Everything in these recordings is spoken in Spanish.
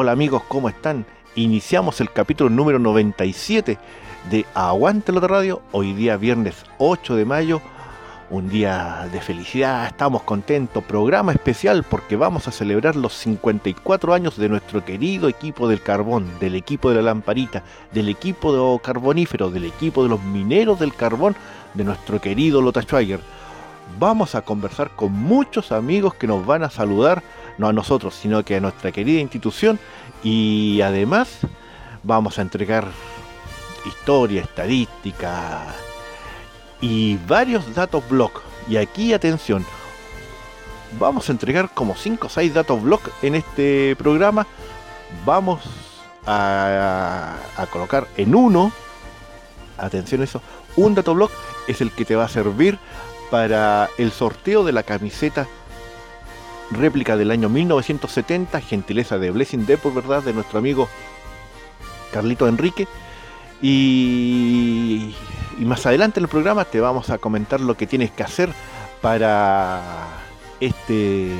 Hola amigos, ¿cómo están? Iniciamos el capítulo número 97 de Aguante la Radio, hoy día viernes 8 de mayo, un día de felicidad, estamos contentos, programa especial porque vamos a celebrar los 54 años de nuestro querido equipo del carbón, del equipo de la lamparita, del equipo de carbonífero, del equipo de los mineros del carbón, de nuestro querido Lota Schwager. Vamos a conversar con muchos amigos que nos van a saludar no a nosotros, sino que a nuestra querida institución y además vamos a entregar historia, estadística y varios datos blog. Y aquí atención, vamos a entregar como 5 o 6 datos blog en este programa. Vamos a, colocar en uno, atención a eso, un dato blog es el que te va a servir para el sorteo de la camiseta réplica del año 1970, gentileza de Blessing Depot, ¿verdad? De nuestro amigo Carlito Enrique. Y, más adelante en el programa te vamos a comentar lo que tienes que hacer para este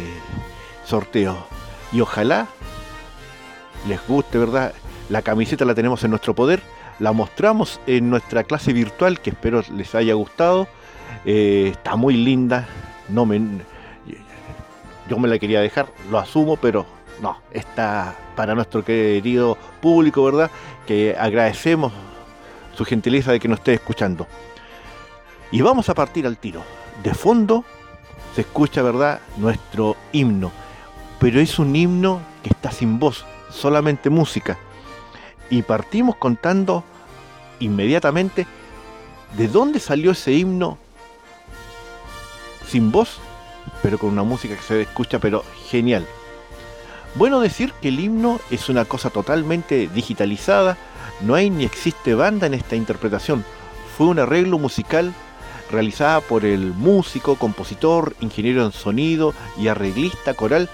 sorteo. Y ojalá les guste, ¿verdad? La camiseta la tenemos en nuestro poder. La mostramos en nuestra clase virtual, que espero les haya gustado. Eh, está muy linda. No me, yo me la quería dejar, lo asumo, pero no, está para nuestro querido público, ¿verdad? Que agradecemos su gentileza de que nos esté escuchando. Y vamos a partir al tiro. De fondo se escucha, ¿verdad? Nuestro himno. Pero es un himno que está sin voz, solamente música. Y partimos contando inmediatamente de dónde salió ese himno sin voz pero con una música que se escucha, pero genial. Bueno decir que el himno es una cosa totalmente digitalizada, no hay ni existe banda en esta interpretación, fue un arreglo musical realizada por el músico, compositor, ingeniero en sonido y arreglista coral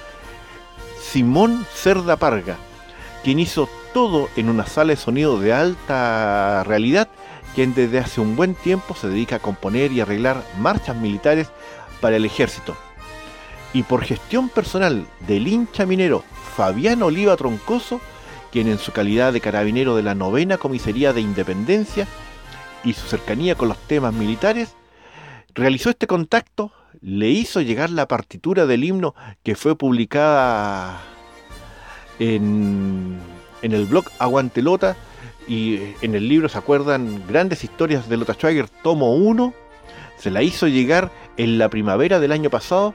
Simón Cerda Parga, quien hizo todo en una sala de sonido de alta realidad, quien desde hace un buen tiempo se dedica a componer y arreglar marchas militares para el ejército. Y por gestión personal del hincha minero Fabián Oliva Troncoso, quien en su calidad de carabinero de la novena comisaría de Independencia y su cercanía con los temas militares, realizó este contacto, le hizo llegar la partitura del himno que fue publicada en, en el blog Aguantelota y en el libro se acuerdan grandes historias de Lota Schwager, tomo 1, se la hizo llegar en la primavera del año pasado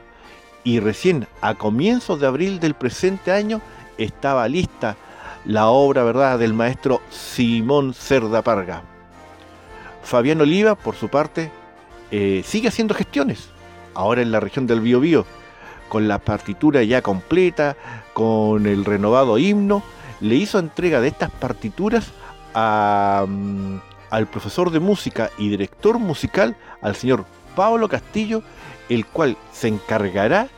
y recién a comienzos de abril del presente año estaba lista la obra ¿verdad? del maestro Simón Cerda Parga. Fabián Oliva, por su parte, eh, sigue haciendo gestiones, ahora en la región del Biobío, con la partitura ya completa, con el renovado himno, le hizo entrega de estas partituras a, mm, al profesor de música y director musical, al señor Pablo Castillo, el cual se encargará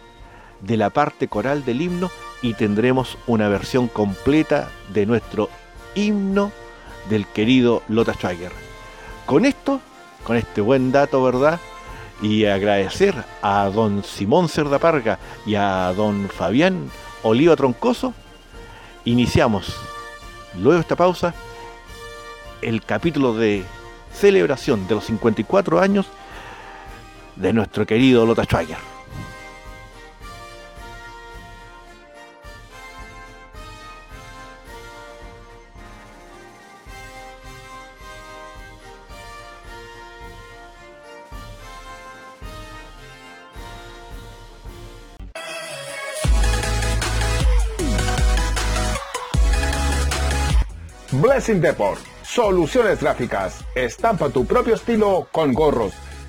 de la parte coral del himno y tendremos una versión completa de nuestro himno del querido Lota Schwager. Con esto, con este buen dato, ¿verdad? y agradecer a don Simón Cerdaparga y a don Fabián Oliva Troncoso, iniciamos, luego esta pausa, el capítulo de celebración de los 54 años de nuestro querido Lota Schwager. Blessing Deport. Soluciones gráficas. Estampa tu propio estilo con gorros,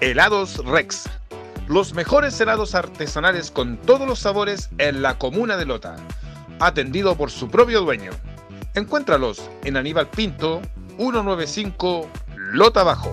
Helados Rex. Los mejores helados artesanales con todos los sabores en la comuna de Lota. Atendido por su propio dueño. Encuéntralos en Aníbal Pinto, 195 Lota Bajo.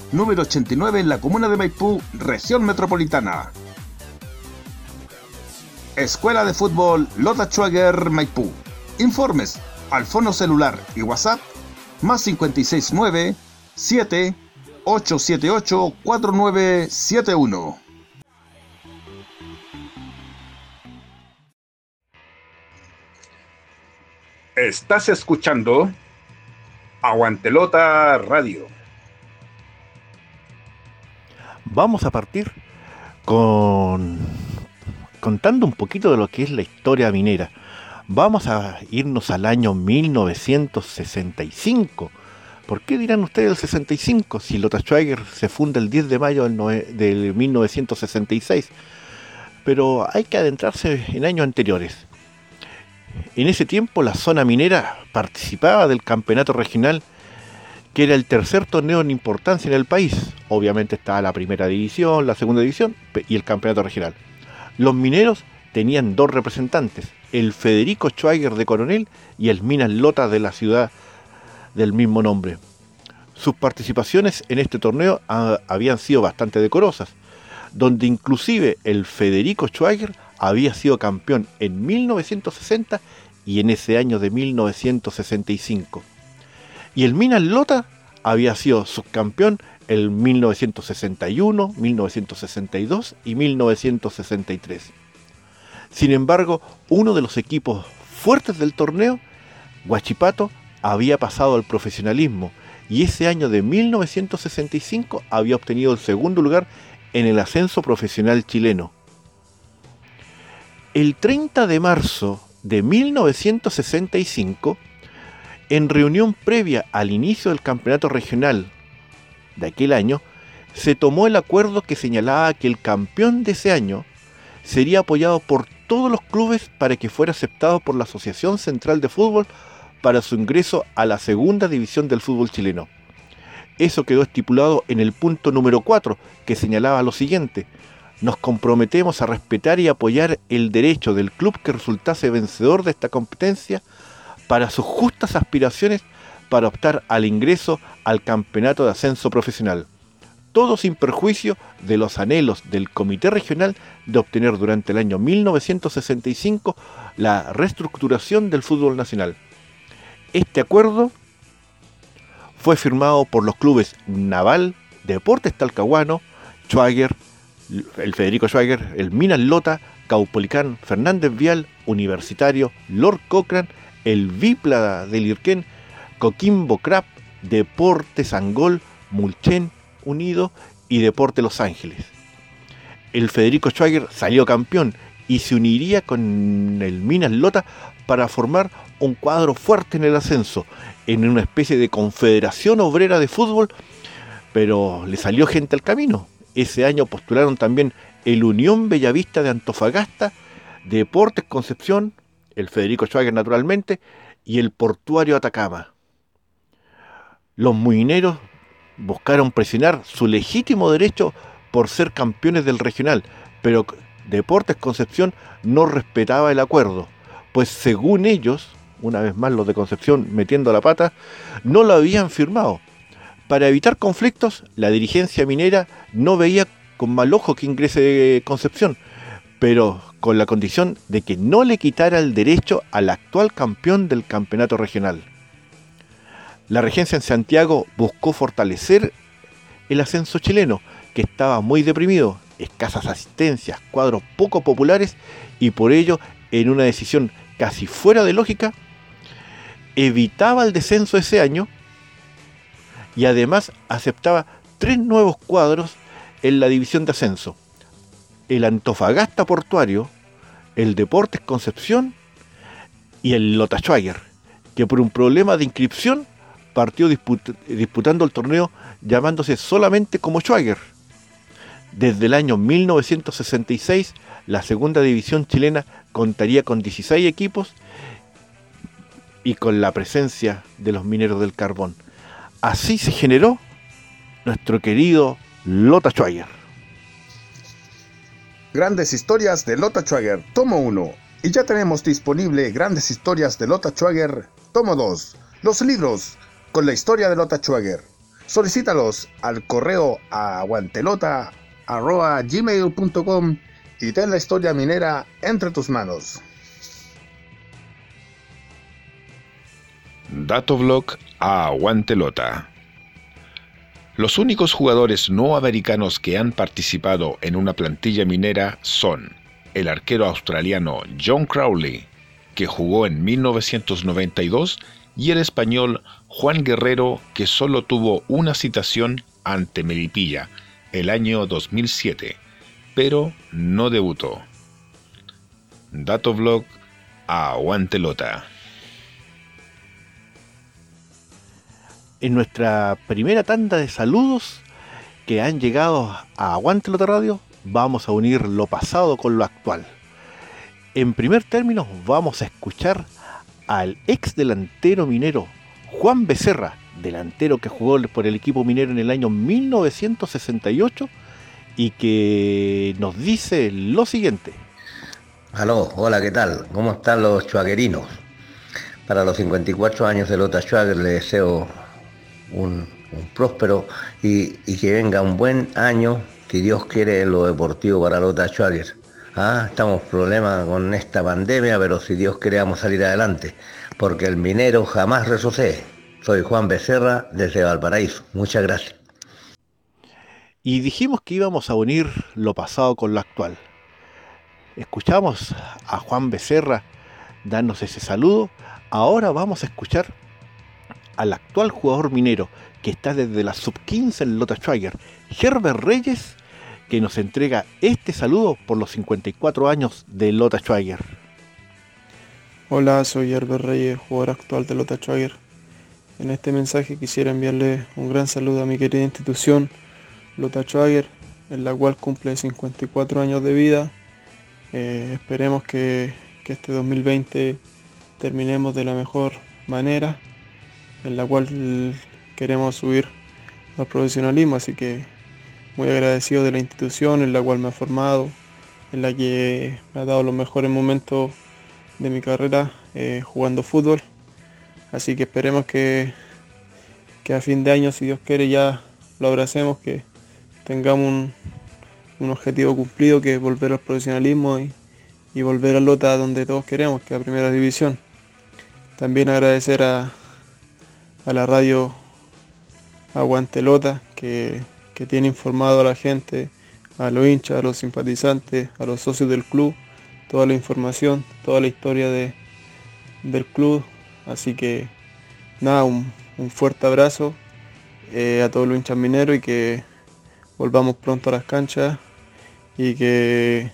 número 89 en la comuna de Maipú, región metropolitana. Escuela de Fútbol Lota Schwager Maipú. Informes al fono celular y WhatsApp más 569 7 878 4971. Estás escuchando Aguantelota Radio. Vamos a partir con contando un poquito de lo que es la historia minera. Vamos a irnos al año 1965. ¿Por qué dirán ustedes el 65 si Lota Schweiger se funda el 10 de mayo del, del 1966? Pero hay que adentrarse en años anteriores. En ese tiempo la zona minera participaba del campeonato regional, que era el tercer torneo en importancia en el país. Obviamente estaba la primera división, la segunda división y el campeonato regional. Los mineros tenían dos representantes, el Federico Schweiger de Coronel y el Minas Lota de la ciudad del mismo nombre. Sus participaciones en este torneo ah, habían sido bastante decorosas, donde inclusive el Federico Schweiger había sido campeón en 1960 y en ese año de 1965. Y el Minas Lota había sido subcampeón en 1961, 1962 y 1963. Sin embargo, uno de los equipos fuertes del torneo, Huachipato, había pasado al profesionalismo y ese año de 1965 había obtenido el segundo lugar en el ascenso profesional chileno el 30 de marzo de 1965, en reunión previa al inicio del campeonato regional de aquel año, se tomó el acuerdo que señalaba que el campeón de ese año sería apoyado por todos los clubes para que fuera aceptado por la Asociación Central de Fútbol para su ingreso a la segunda división del fútbol chileno. Eso quedó estipulado en el punto número 4, que señalaba lo siguiente, nos comprometemos a respetar y apoyar el derecho del club que resultase vencedor de esta competencia para sus justas aspiraciones para optar al ingreso al campeonato de ascenso profesional. Todo sin perjuicio de los anhelos del Comité Regional de obtener durante el año 1965 la reestructuración del fútbol nacional. Este acuerdo fue firmado por los clubes Naval, Deportes Talcahuano, Schwager, el Federico Schwager, el Minas Lota, Caupolicán, Fernández Vial, Universitario, Lord Cochrane, el Vipla del Irquén, Coquimbo Crap, Deportes Angol, Mulchen Unido y Deporte Los Ángeles. El Federico Schwager salió campeón y se uniría con el Minas Lota para formar un cuadro fuerte en el ascenso, en una especie de confederación obrera de fútbol, pero le salió gente al camino. Ese año postularon también el Unión Bellavista de Antofagasta, Deportes Concepción, el Federico Schwager naturalmente, y el Portuario Atacama. Los muineros buscaron presionar su legítimo derecho por ser campeones del regional, pero Deportes Concepción no respetaba el acuerdo, pues según ellos, una vez más los de Concepción metiendo la pata, no lo habían firmado. Para evitar conflictos, la dirigencia minera no veía con mal ojo que ingrese Concepción, pero con la condición de que no le quitara el derecho al actual campeón del campeonato regional. La regencia en Santiago buscó fortalecer el ascenso chileno, que estaba muy deprimido, escasas asistencias, cuadros poco populares y por ello, en una decisión casi fuera de lógica, evitaba el descenso ese año y además aceptaba tres nuevos cuadros en la división de ascenso. El Antofagasta Portuario, el Deportes Concepción y el Lota Schwager, que por un problema de inscripción partió disputando el torneo llamándose solamente como Schwager. Desde el año 1966, la segunda división chilena contaría con 16 equipos y con la presencia de los mineros del carbón. Así se generó nuestro querido Lota Schwager. Grandes historias de Lota Schwager, tomo 1. Y ya tenemos disponible Grandes historias de Lota Schwager, tomo 2. Los libros con la historia de Lota Schwager. Solicítalos al correo aguantelota.gmail.com y ten la historia minera entre tus manos. Datoblog a Aguantelota. Los únicos jugadores no americanos que han participado en una plantilla minera son el arquero australiano John Crowley, que jugó en 1992, y el español Juan Guerrero, que solo tuvo una citación ante Melipilla el año 2007, pero no debutó. Datoblog a Aguantelota. En nuestra primera tanda de saludos que han llegado a Aguantelota Radio, vamos a unir lo pasado con lo actual. En primer término, vamos a escuchar al ex delantero minero Juan Becerra, delantero que jugó por el equipo minero en el año 1968 y que nos dice lo siguiente. Aló, hola, ¿qué tal? ¿Cómo están los chuaguerinos? Para los 54 años de Lota Schwager le deseo un, próspero y, que venga un buen año, si Dios quiere, lo deportivo para Lota Schwager. Ah, estamos problemas con esta pandemia, pero si Dios quiere vamos a salir adelante, porque el minero jamás retrocede. Soy Juan Becerra desde Valparaíso. Muchas gracias. Y dijimos que íbamos a unir lo pasado con lo actual. Escuchamos a Juan Becerra darnos ese saludo. Ahora vamos a escuchar al actual jugador minero que está desde la sub-15 en Lota Schwager, Herbert Reyes, que nos entrega este saludo por los 54 años de Lota Schwager. Hola, soy Herbert Reyes, jugador actual de Lota Schwager. En este mensaje quisiera enviarle un gran saludo a mi querida institución, Lota Schwager, en la cual cumple 54 años de vida. Eh, esperemos que, que este 2020 terminemos de la mejor manera en la cual queremos subir al profesionalismo, así que muy agradecido de la institución en la cual me ha formado, en la que me ha dado los mejores momentos de mi carrera eh, jugando fútbol. Así que esperemos que, que, a fin de año, si Dios quiere, ya lo abracemos, que tengamos un, un objetivo cumplido, que es volver al profesionalismo y, y volver a Lota donde todos queremos, que es la primera división. También agradecer a, a la radio Aguantelota que, que tiene informado a la gente a los hinchas, a los simpatizantes, a los socios del club, toda la información, toda la historia de, del club. Así que nada, un, fuerte abrazo eh, a todos los hinchas mineros y que volvamos pronto a las canchas y que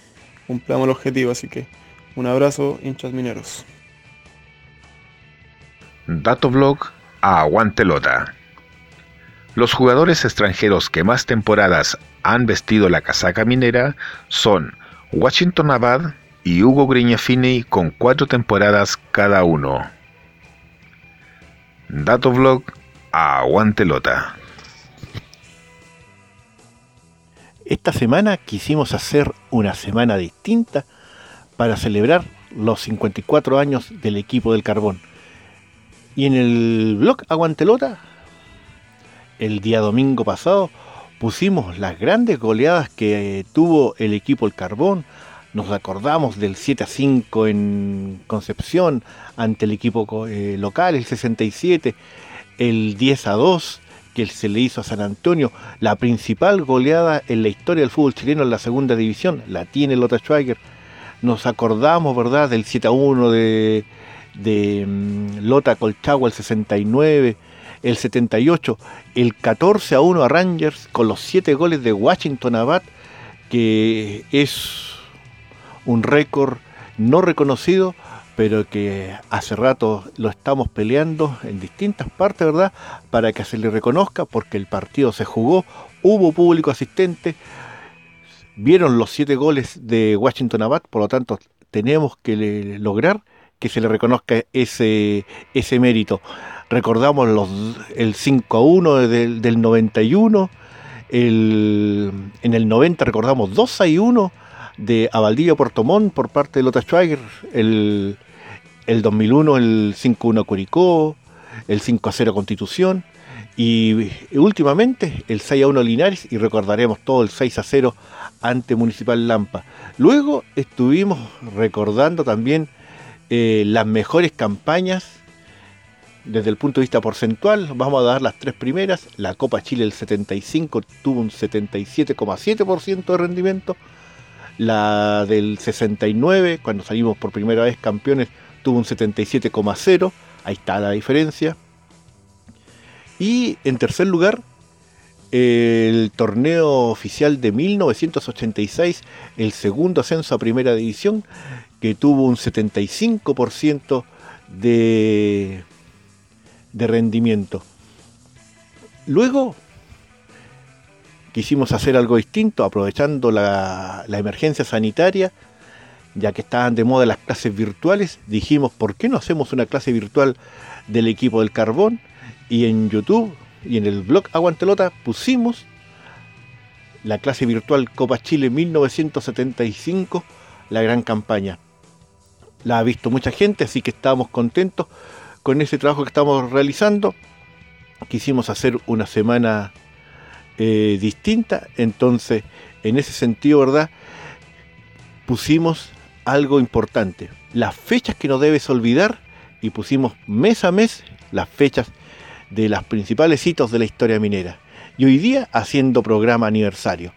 cumplamos el objetivo. Así que un abrazo, hinchas mineros. Dato a Aguantelota. Los jugadores extranjeros que más temporadas han vestido la casaca minera son Washington Abad y Hugo Grignafini con cuatro temporadas cada uno. Dato blog a Aguantelota. Esta semana quisimos hacer una semana distinta para celebrar los 54 años del equipo del carbón. Y en el blog Aguantelota el día domingo pasado pusimos las grandes goleadas que tuvo el equipo El Carbón. Nos acordamos del 7 a 5 en Concepción ante el equipo eh, local, el 67, el 10 a 2 que se le hizo a San Antonio, la principal goleada en la historia del fútbol chileno en la segunda división, la tiene Lota Schweiger. Nos acordamos, ¿verdad?, del 7 a 1 de, de mm, Lota Colchagua, el 69, el 78, el 14 a 1 a Rangers con los 7 goles de Washington Abad, que es un récord no reconocido, pero que hace rato lo estamos peleando en distintas partes, ¿verdad? Para que se le reconozca, porque el partido se jugó, hubo público asistente, vieron los 7 goles de Washington Abad, por lo tanto tenemos que lograr que se le reconozca ese, ese mérito. Recordamos los, el 5 a 1 del, del 91, el, en el 90 recordamos 2 a 1 de Abaldillo Portomón por parte de Lota Schweiger, el, el 2001 el 5 a 1 Curicó, el 5 a 0 Constitución y últimamente el 6 a 1 Linares y recordaremos todo el 6 a 0 ante Municipal Lampa. Luego estuvimos recordando también eh, las mejores campañas desde el punto de vista porcentual, vamos a dar las tres primeras. La Copa Chile el 75 tuvo un 77,7% de rendimiento. La del 69, cuando salimos por primera vez campeones, tuvo un 77,0. Ahí está la diferencia. Y en tercer lugar, el torneo oficial de 1986, el segundo ascenso a primera división, que tuvo un 75% de de rendimiento. Luego quisimos hacer algo distinto, aprovechando la, emergencia sanitaria, ya que estaban de moda las clases virtuales, dijimos, ¿por qué no hacemos una clase virtual del equipo del carbón? Y en YouTube y en el blog Aguantelota pusimos la clase virtual Copa Chile 1975, la gran campaña. La ha visto mucha gente, así que estábamos contentos con ese trabajo que estamos realizando, quisimos hacer una semana eh, distinta, entonces en ese sentido, ¿verdad? Pusimos algo importante, las fechas que no debes olvidar y pusimos mes a mes las fechas de las principales hitos de la historia minera. Y hoy día haciendo programa aniversario.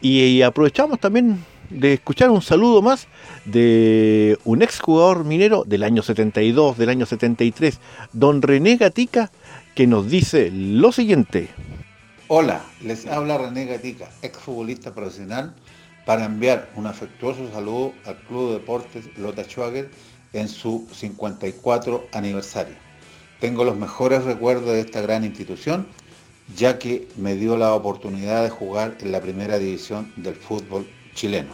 y aprovechamos también de escuchar un saludo más de un exjugador minero del año 72, del año 73, don René Gatica, que nos dice lo siguiente. Hola, les habla René Gatica, exfutbolista profesional, para enviar un afectuoso saludo al Club de Deportes Lota Schwager en su 54 aniversario. Tengo los mejores recuerdos de esta gran institución, ya que me dio la oportunidad de jugar en la primera división del fútbol chileno.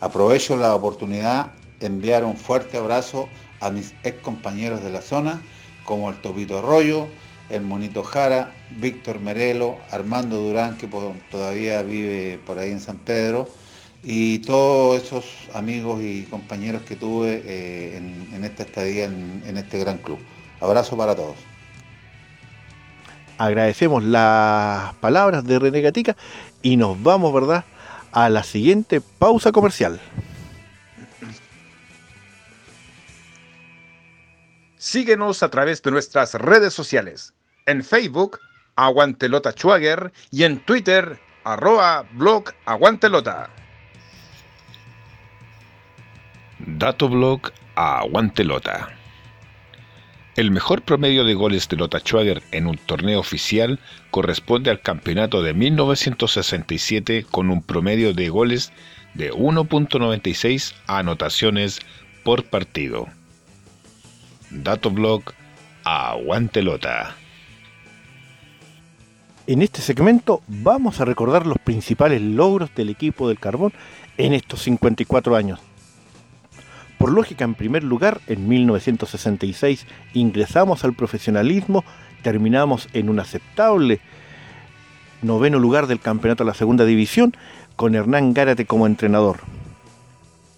Aprovecho la oportunidad de enviar un fuerte abrazo a mis ex compañeros de la zona, como el Topito Arroyo, el Monito Jara, Víctor Merelo, Armando Durán, que todavía vive por ahí en San Pedro, y todos esos amigos y compañeros que tuve eh, en, esta estadía en, en este gran club. Abrazo para todos. Agradecemos las palabras de René Gatica y nos vamos, ¿verdad? A la siguiente pausa comercial. Síguenos a través de nuestras redes sociales. En Facebook, Aguantelota Schwager y en Twitter, arroba blog aguantelota. Datoblog Aguantelota. El mejor promedio de goles de Lota Schwager en un torneo oficial corresponde al campeonato de 1967 con un promedio de goles de 1.96 anotaciones por partido. Datoblog Aguantelota. En este segmento vamos a recordar los principales logros del equipo del Carbón en estos 54 años. Por lógica, en primer lugar, en 1966 ingresamos al profesionalismo, terminamos en un aceptable noveno lugar del campeonato de la segunda división con Hernán Gárate como entrenador.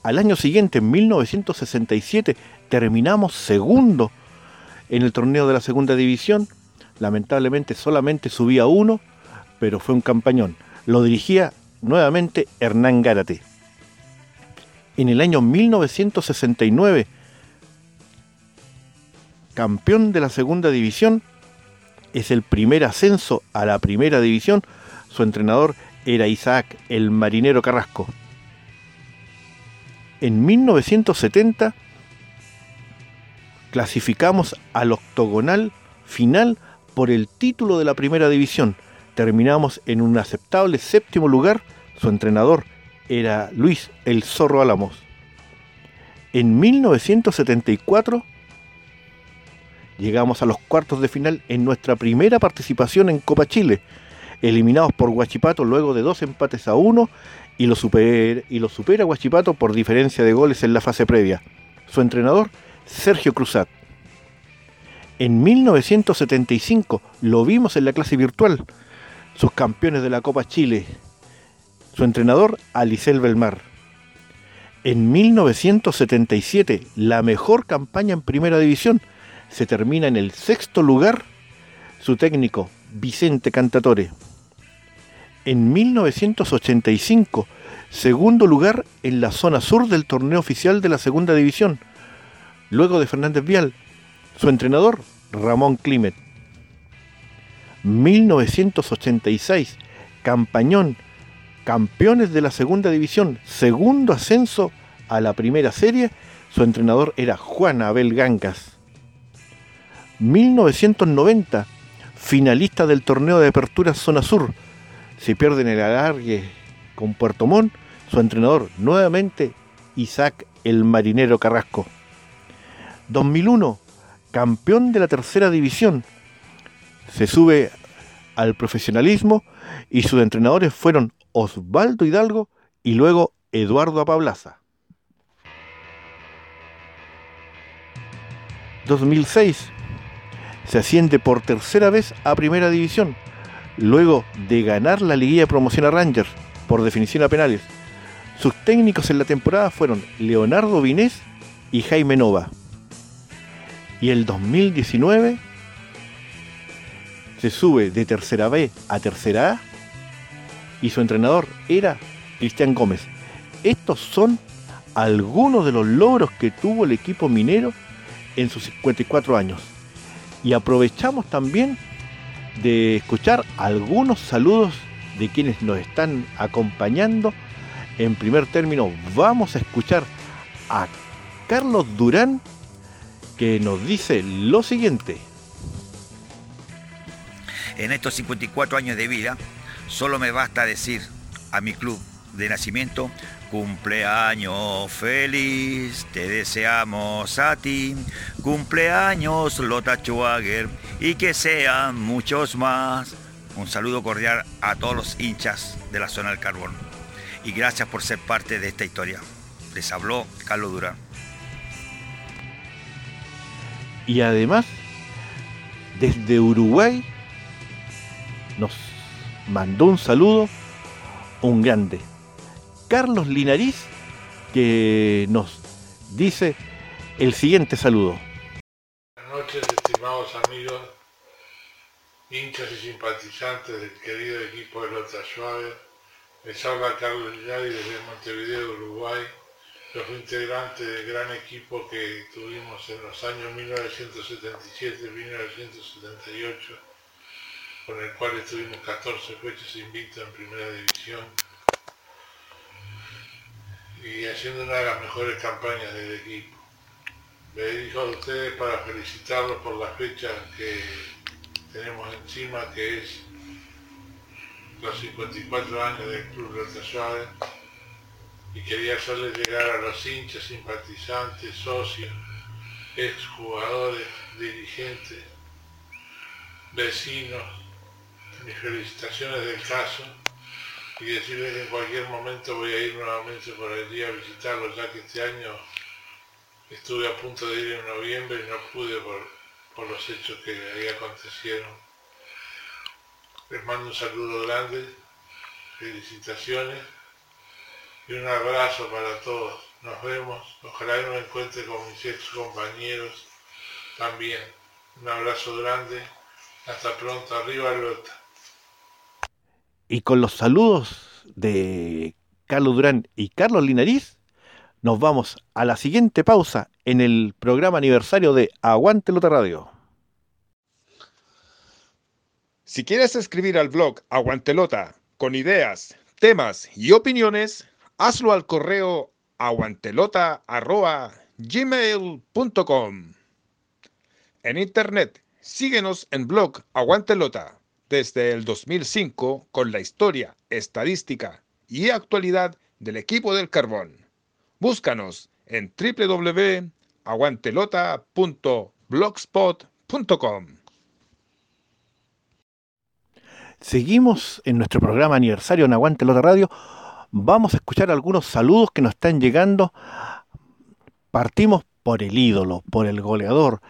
Al año siguiente, en 1967, terminamos segundo en el torneo de la segunda división. Lamentablemente solamente subía uno, pero fue un campañón. Lo dirigía nuevamente Hernán Gárate en el año 1969, campeón de la segunda división, es el primer ascenso a la primera división. Su entrenador era Isaac el Marinero Carrasco. En 1970 clasificamos al octogonal final por el título de la primera división. Terminamos en un aceptable séptimo lugar. Su entrenador era Luis el Zorro Álamos. En 1974 llegamos a los cuartos de final en nuestra primera participación en Copa Chile, eliminados por Huachipato luego de dos empates a uno y lo, y supera Huachipato por diferencia de goles en la fase previa. Su entrenador, Sergio Cruzat. En 1975 lo vimos en la clase virtual, sus campeones de la Copa Chile, su entrenador, Alicel Belmar. En 1977, la mejor campaña en primera división se termina en el sexto lugar su técnico, Vicente Cantatore. En 1985, segundo lugar en la zona sur del torneo oficial de la segunda división, luego de Fernández Vial, su entrenador, Ramón Climet. 1986, campañón campeones de la segunda división, segundo ascenso a la primera serie, su entrenador era Juan Abel Gancas. 1990, finalista del torneo de apertura Zona Sur, se pierde en el alargue con Puerto Montt, su entrenador nuevamente Isaac el Marinero Carrasco. 2001, campeón de la tercera división, se sube al profesionalismo y sus entrenadores fueron Osvaldo Hidalgo y luego Eduardo Apablaza. 2006 se asciende por tercera vez a Primera División, luego de ganar la liguilla de promoción a Rangers por definición a penales. Sus técnicos en la temporada fueron Leonardo Vinés y Jaime Nova. Y el 2019 se sube de tercera B a tercera A y su entrenador era Cristian Gómez. Estos son algunos de los logros que tuvo el equipo minero en sus 54 años. Y aprovechamos también de escuchar algunos saludos de quienes nos están acompañando. En primer término, vamos a escuchar a Carlos Durán que nos dice lo siguiente. En estos 54 años de vida, Solo me basta decir a mi club de nacimiento, cumpleaños feliz, te deseamos a ti, cumpleaños Lota Schwager y que sean muchos más. Un saludo cordial a todos los hinchas de la zona del carbón y gracias por ser parte de esta historia. Les habló Carlos Durán. Y además, desde Uruguay nos mandó un saludo, un grande. Carlos Linariz, que nos dice el siguiente saludo. Buenas noches, estimados amigos, hinchas y simpatizantes del querido equipo de Lota Suave. Les habla Carlos Linari desde Montevideo, Uruguay, los integrantes del gran equipo que tuvimos en los años 1977 1978 con el cual estuvimos 14 fechas invictos en primera división y haciendo una de las mejores campañas del equipo. Me dirijo a ustedes para felicitarlos por la fecha que tenemos encima, que es los 54 años del Club Lota Suárez, y quería hacerles llegar a los hinchas, simpatizantes, socios, exjugadores, dirigentes, vecinos, mis felicitaciones del caso y decirles que en cualquier momento voy a ir nuevamente por allí a visitarlos, ya que este año estuve a punto de ir en noviembre y no pude por, por los hechos que ahí acontecieron. Les mando un saludo grande, felicitaciones y un abrazo para todos. Nos vemos. Ojalá me encuentre con mis ex compañeros también. Un abrazo grande. Hasta pronto. Arriba Lota. Y con los saludos de Carlos Durán y Carlos Linariz, nos vamos a la siguiente pausa en el programa aniversario de Aguante Lota Radio. Si quieres escribir al blog Aguantelota con ideas, temas y opiniones, hazlo al correo aguantelota.gmail.com. En internet, síguenos en blog Aguantelota desde el 2005 con la historia, estadística y actualidad del equipo del carbón. Búscanos en www.aguantelota.blogspot.com. Seguimos en nuestro programa aniversario en Aguante Lota Radio vamos a escuchar algunos saludos que nos están llegando. Partimos por el ídolo, por el goleador,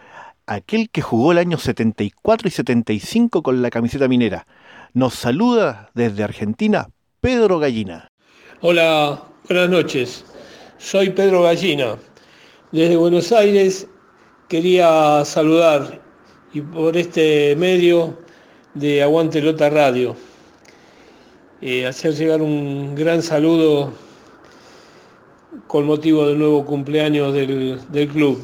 aquel que jugó el año 74 y 75 con la camiseta minera. Nos saluda desde Argentina Pedro Gallina. Hola, buenas noches. Soy Pedro Gallina. Desde Buenos Aires quería saludar y por este medio de Aguante Lota Radio eh, hacer llegar un gran saludo con motivo del nuevo cumpleaños del, del club.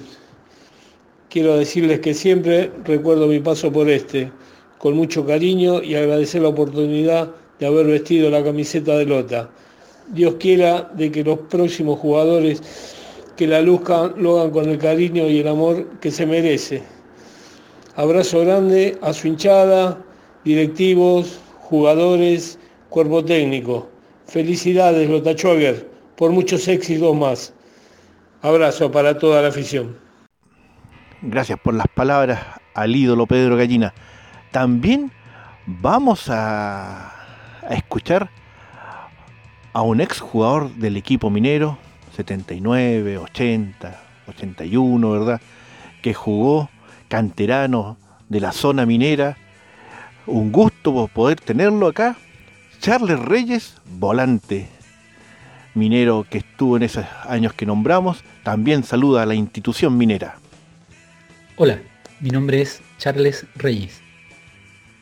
Quiero decirles que siempre recuerdo mi paso por este, con mucho cariño y agradecer la oportunidad de haber vestido la camiseta de Lota. Dios quiera de que los próximos jugadores que la luzcan lo hagan con el cariño y el amor que se merece. Abrazo grande a su hinchada, directivos, jugadores cuerpo técnico. Felicidades, Lota Schwager, por muchos éxitos más. Abrazo para toda la afición. Gracias por las palabras al ídolo Pedro Gallina. También vamos a, a escuchar a un ex jugador del equipo minero, 79, 80, 81, ¿verdad? Que jugó canterano de la zona minera. Un gusto poder tenerlo acá Charles Reyes, volante minero que estuvo en esos años que nombramos, también saluda a la institución minera. Hola, mi nombre es Charles Reyes.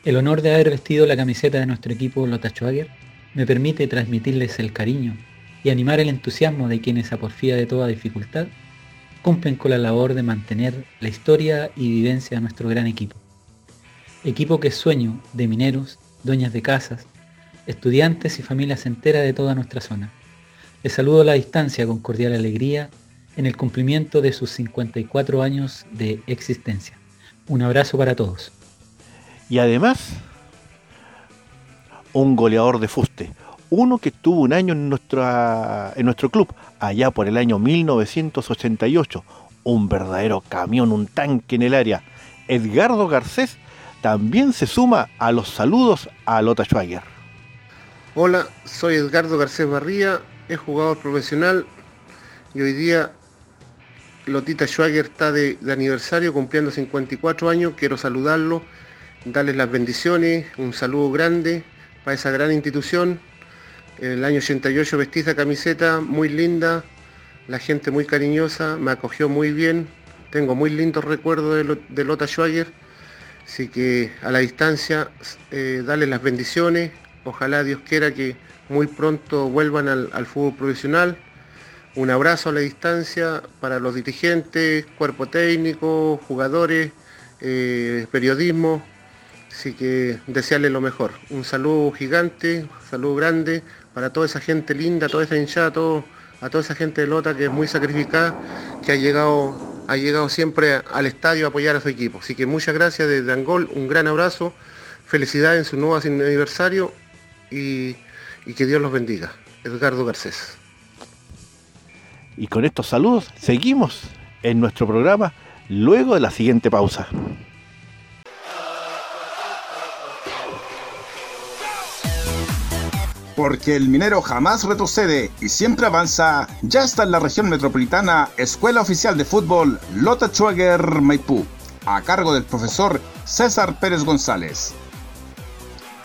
El honor de haber vestido la camiseta de nuestro equipo Lota Schwager me permite transmitirles el cariño y animar el entusiasmo de quienes a porfía de toda dificultad cumplen con la labor de mantener la historia y vivencia de nuestro gran equipo. Equipo que es sueño de mineros, dueñas de casas, estudiantes y familias enteras de toda nuestra zona. Les saludo a la distancia con cordial alegría en el cumplimiento de sus 54 años de existencia. Un abrazo para todos. Y además, un goleador de fuste, uno que tuvo un año en, nuestra, en nuestro club, allá por el año 1988, un verdadero camión, un tanque en el área. Edgardo Garcés también se suma a los saludos a Lota Schwager. Hola, soy Edgardo Garcés Barría, es jugador profesional y hoy día Lotita Schwager está de, aniversario cumpliendo 54 años. Quiero saludarlo, darles las bendiciones, un saludo grande para esa gran institución. En el año 88 vestí camiseta muy linda, la gente muy cariñosa, me acogió muy bien. Tengo muy lindos recuerdos de, Lota Schwager. Así que a la distancia, eh, darles las bendiciones, Ojalá Dios quiera que muy pronto vuelvan al, fútbol profesional. Un abrazo a la distancia para los dirigentes, cuerpo técnico, jugadores, eh, periodismo. Así que desearle lo mejor. Un saludo gigante, un saludo grande para toda esa gente linda, toda esa hinchada, a toda esa gente de Lota que es muy sacrificada, que ha llegado, siempre al estadio a apoyar a su equipo. Así que muchas gracias desde Angol, un gran abrazo, felicidades en su nuevo aniversario y, y que Dios los bendiga. Edgardo Garcés. Y con estos saludos seguimos en nuestro programa luego de la siguiente pausa. Porque el minero jamás retrocede y siempre avanza, ya está en la región metropolitana Escuela Oficial de Fútbol Lota Schwager Maipú, a cargo del profesor César Pérez González.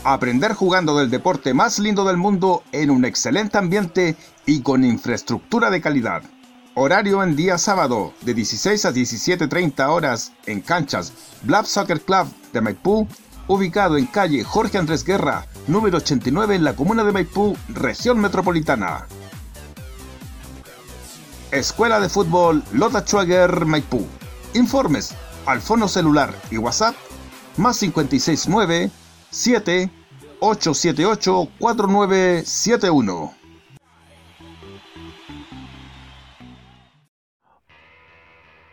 Aprender jugando del deporte más lindo del mundo en un excelente ambiente y con infraestructura de calidad. Horario en día sábado de 16 a 17.30 horas en canchas Blab Soccer Club de Maipú ubicado en calle Jorge Andrés Guerra, número 89 en la comuna de Maipú, región metropolitana. Escuela de Fútbol Lota Schwager Maipú. Informes al fono celular y WhatsApp más 569 7 878 4971.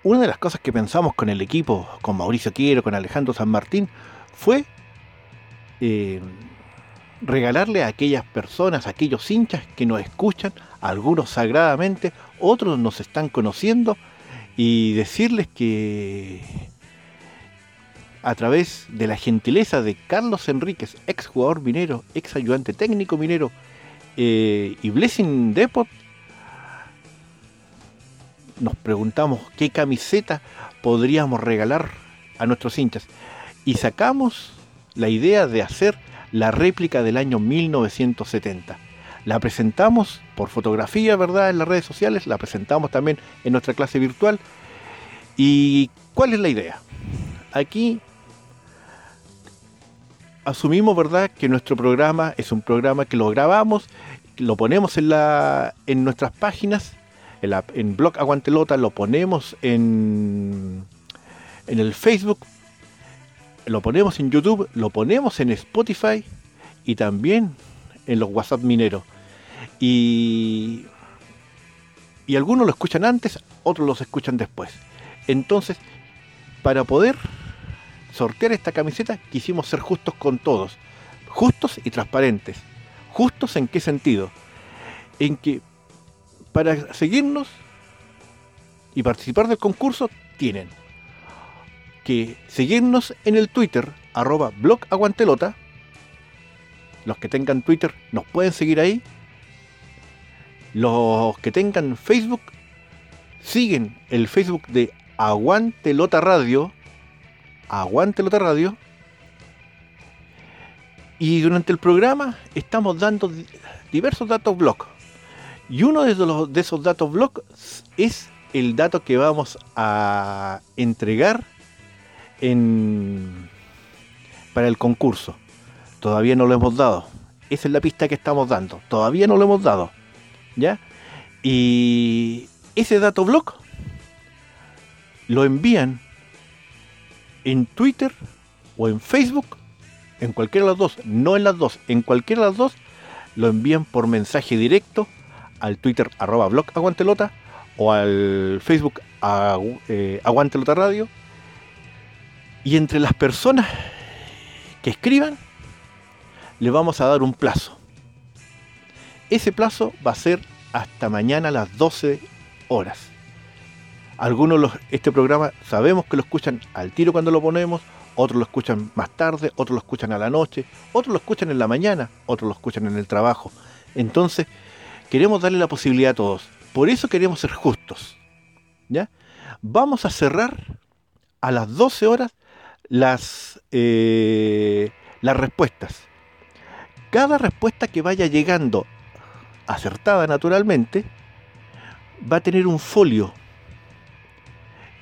Una de las cosas que pensamos con el equipo, con Mauricio Quiero, con Alejandro San Martín, fue eh, regalarle a aquellas personas, a aquellos hinchas que nos escuchan, algunos sagradamente, otros nos están conociendo, y decirles que a través de la gentileza de Carlos Enríquez, ex jugador minero, ex ayudante técnico minero, eh, y Blessing Depot, nos preguntamos qué camiseta podríamos regalar a nuestros hinchas y sacamos la idea de hacer la réplica del año 1970. La presentamos por fotografía, ¿verdad? En las redes sociales, la presentamos también en nuestra clase virtual. ¿Y cuál es la idea? Aquí asumimos, ¿verdad?, que nuestro programa es un programa que lo grabamos, lo ponemos en, en nuestras páginas, en, la, en Blog Aguantelota, lo ponemos en, en el Facebook lo ponemos en YouTube, lo ponemos en Spotify y también en los WhatsApp mineros. Y, y algunos lo escuchan antes, otros los escuchan después. Entonces, para poder sortear esta camiseta, quisimos ser justos con todos. Justos y transparentes. ¿Justos en qué sentido? En que para seguirnos y participar del concurso tienen que seguirnos en el Twitter, arroba blog aguantelota. Los que tengan Twitter nos pueden seguir ahí. Los que tengan Facebook siguen el Facebook de Aguantelota Radio. Aguantelota Radio. Y durante el programa estamos dando diversos datos blog. Y uno de, esos datos blog es el dato que vamos a entregar para el concurso. Todavía no lo hemos dado. Esa es la pista que estamos dando. Todavía no lo hemos dado. ¿Ya? Y ese dato blog lo envían en Twitter o en Facebook, en cualquiera de las dos, no en las dos, en cualquiera de las dos, lo envían por mensaje directo al Twitter arroba blog aguantelota o al Facebook eh, aguantelota radio y entre las personas que escriban, le vamos a dar un plazo. Ese plazo va a ser hasta mañana a las 12 horas. Algunos los, este programa sabemos que lo escuchan al tiro cuando lo ponemos, otros lo escuchan más tarde, otros lo escuchan a la noche, otros lo escuchan en la mañana, otros lo escuchan en el trabajo. Entonces, queremos darle la posibilidad a todos. Por eso queremos ser justos. ¿Ya? Vamos a cerrar a las 12 horas las, eh, las respuestas. Cada respuesta que vaya llegando, acertada naturalmente, va a tener un folio.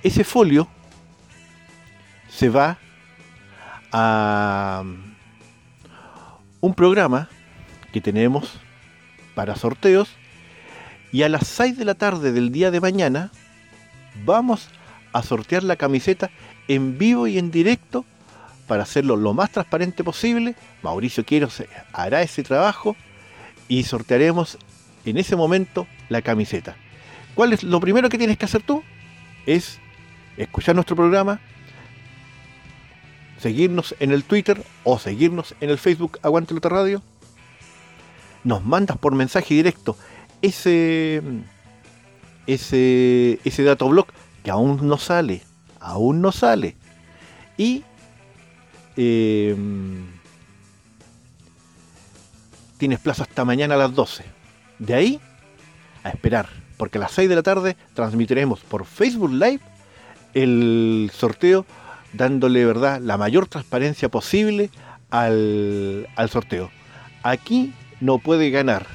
Ese folio se va a un programa que tenemos para sorteos y a las 6 de la tarde del día de mañana vamos a sortear la camiseta en vivo y en directo para hacerlo lo más transparente posible. Mauricio Quiero hará ese trabajo y sortearemos en ese momento la camiseta. ¿Cuál es lo primero que tienes que hacer tú? Es escuchar nuestro programa, seguirnos en el Twitter o seguirnos en el Facebook Aguante Lota Radio. Nos mandas por mensaje directo ese ese ese blog que aún no sale, aún no sale. Y em, tienes plazo hasta mañana a las 12. De ahí a esperar, porque a las 6 de la tarde transmitiremos por Facebook Live el sorteo dándole verdad la mayor transparencia posible al, sorteo. Aquí no puede ganar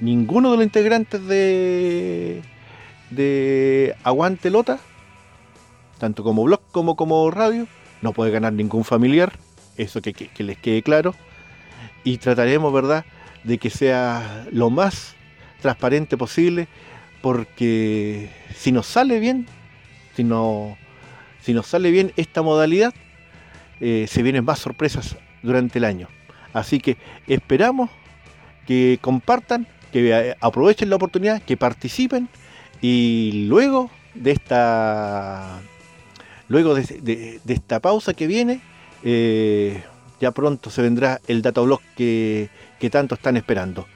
ninguno de los integrantes de, de Aguante Lota, tanto como blog como como radio, no puede ganar ningún familiar, eso que, les quede claro, y trataremos, ¿verdad?, de que sea lo más transparente posible, porque si nos sale bien, si, no, si nos sale bien esta modalidad, eh, se vienen más sorpresas durante el año. Así que esperamos que compartan, que eh, aprovechen la oportunidad, que participen y luego de esta luego de, esta pausa que viene, eh, ya pronto se vendrá el datablog que, que tanto están esperando.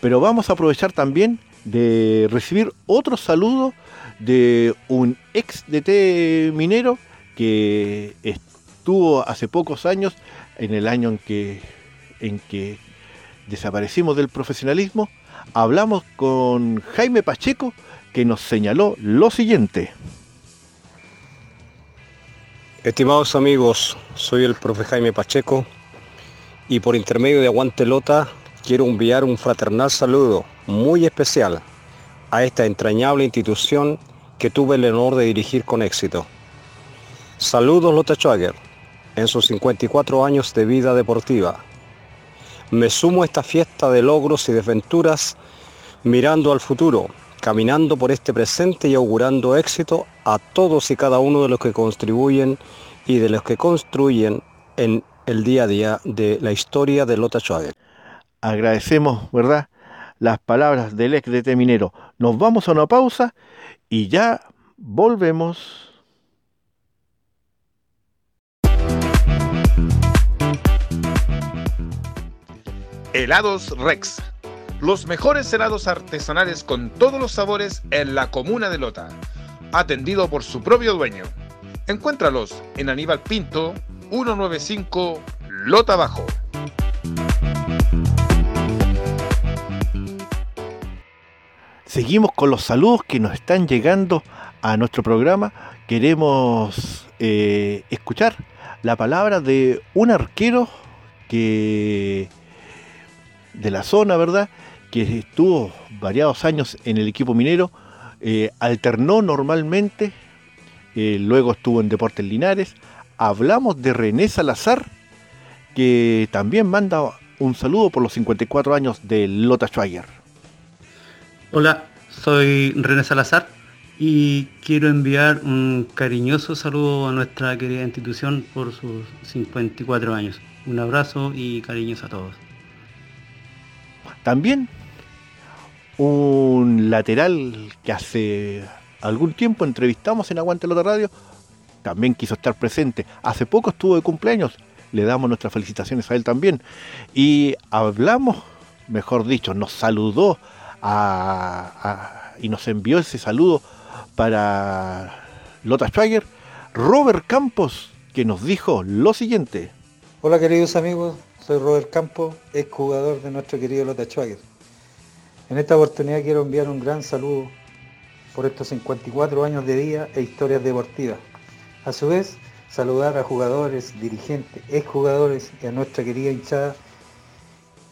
Pero vamos a aprovechar también de recibir otro saludo de un ex DT minero que estuvo hace pocos años, en el año en que, en que desaparecimos del profesionalismo, hablamos con Jaime Pacheco que nos señaló lo siguiente. Estimados amigos, soy el profe Jaime Pacheco y por intermedio de Aguantelota quiero enviar un fraternal saludo muy especial a esta entrañable institución que tuve el honor de dirigir con éxito. Saludos Lota Schwager en sus 54 años de vida deportiva. Me sumo a esta fiesta de logros y desventuras mirando al futuro, caminando por este presente y augurando éxito a todos y cada uno de los que contribuyen y de los que construyen en el día a día de la historia de Lota Schwager. Agradecemos, ¿verdad? las palabras del ex DT minero. Nos vamos a una pausa y ya volvemos. Helados Rex. Los mejores helados artesanales con todos los sabores en la comuna de Lota. Atendido por su propio dueño. Encuéntralos en Aníbal Pinto, 195 Lota Bajo. Seguimos con los saludos que nos están llegando a nuestro programa. Queremos eh, escuchar la palabra de un arquero que de la zona, ¿verdad? Que estuvo variados años en el equipo minero, eh, alternó normalmente, eh, luego estuvo en Deportes Linares. Hablamos de René Salazar, que también manda un saludo por los 54 años de Lota Schwager. Hola, soy René Salazar y quiero enviar un cariñoso saludo a nuestra querida institución por sus 54 años. Un abrazo y cariños a todos. También un lateral que hace algún tiempo entrevistamos en Aguante Lota Radio, también quiso estar presente. Hace poco estuvo de cumpleaños, le damos nuestras felicitaciones a él también. Y hablamos, mejor dicho, nos saludó y nos envió ese saludo para Lota Schwager, Robert Campos, que nos dijo lo siguiente. Hola queridos amigos, soy Robert Campos, ex jugador de nuestro querido Lota Schwager. En esta oportunidad quiero enviar un gran saludo por estos 54 años de vida e historias deportivas. A su vez, saludar a jugadores, dirigentes, exjugadores y a nuestra querida hinchada,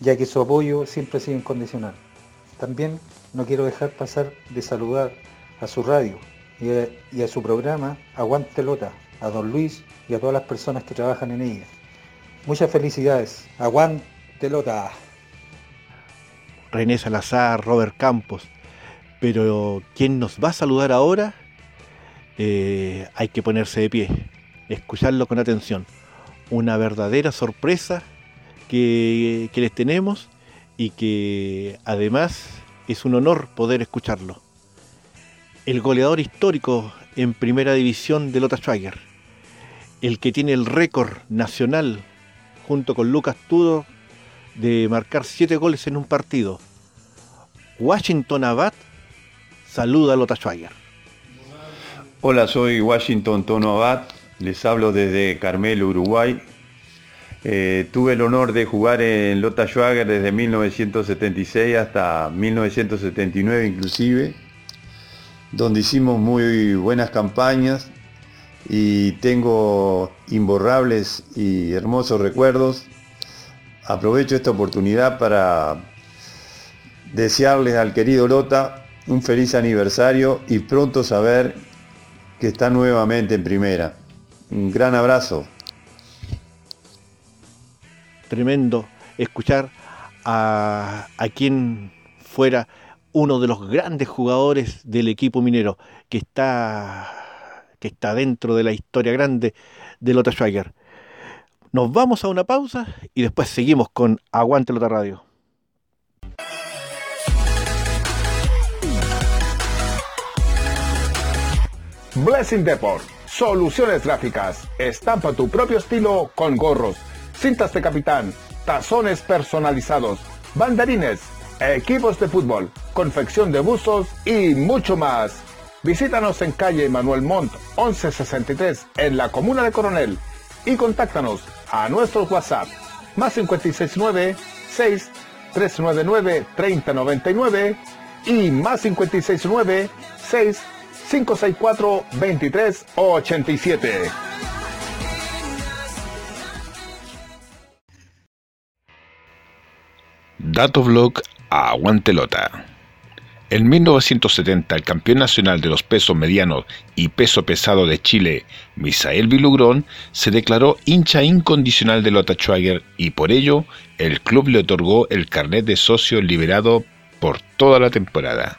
ya que su apoyo siempre ha sido incondicional. También no quiero dejar pasar de saludar a su radio y a, su programa Aguante Lota, a don Luis y a todas las personas que trabajan en ella. Muchas felicidades. Aguante Lota. René Salazar, Robert Campos. Pero quien nos va a saludar ahora, eh, hay que ponerse de pie, escucharlo con atención. una verdadera sorpresa que, que les tenemos y que además es un honor poder escucharlo. El goleador histórico en primera división de Lota Schwager, el que tiene el récord nacional junto con Lucas Tudor de marcar siete goles en un partido. Washington Abad saluda a Lota Schwager. Hola, soy Washington Tono Abad, les hablo desde Carmelo, Uruguay. Eh, tuve el honor de jugar en Lota Schwager desde 1976 hasta 1979 inclusive, donde hicimos muy buenas campañas y tengo imborrables y hermosos recuerdos. Aprovecho esta oportunidad para desearles al querido Lota un feliz aniversario y pronto saber que está nuevamente en primera. Un gran abrazo. Tremendo escuchar a, a quien fuera uno de los grandes jugadores del equipo minero que está que está dentro de la historia grande de Lota Schwager. Nos vamos a una pausa y después seguimos con Aguante Lota Radio. Blessing Deport. Soluciones gráficas. Estampa tu propio estilo con gorros, cintas de capitán, tazones personalizados, banderines, equipos de fútbol, confección de buzos y mucho más. Visítanos en calle Manuel Montt 1163 en la comuna de Coronel y contáctanos a nuestro WhatsApp más 569 6 399 3099 y más 569 6 564 2387. Datoblog a Aguantelota. En 1970, el campeón nacional de los pesos medianos y peso pesado de Chile, Misael Vilugrón, se declaró hincha incondicional de Lota Schwager y por ello el club le otorgó el carnet de socio liberado por toda la temporada.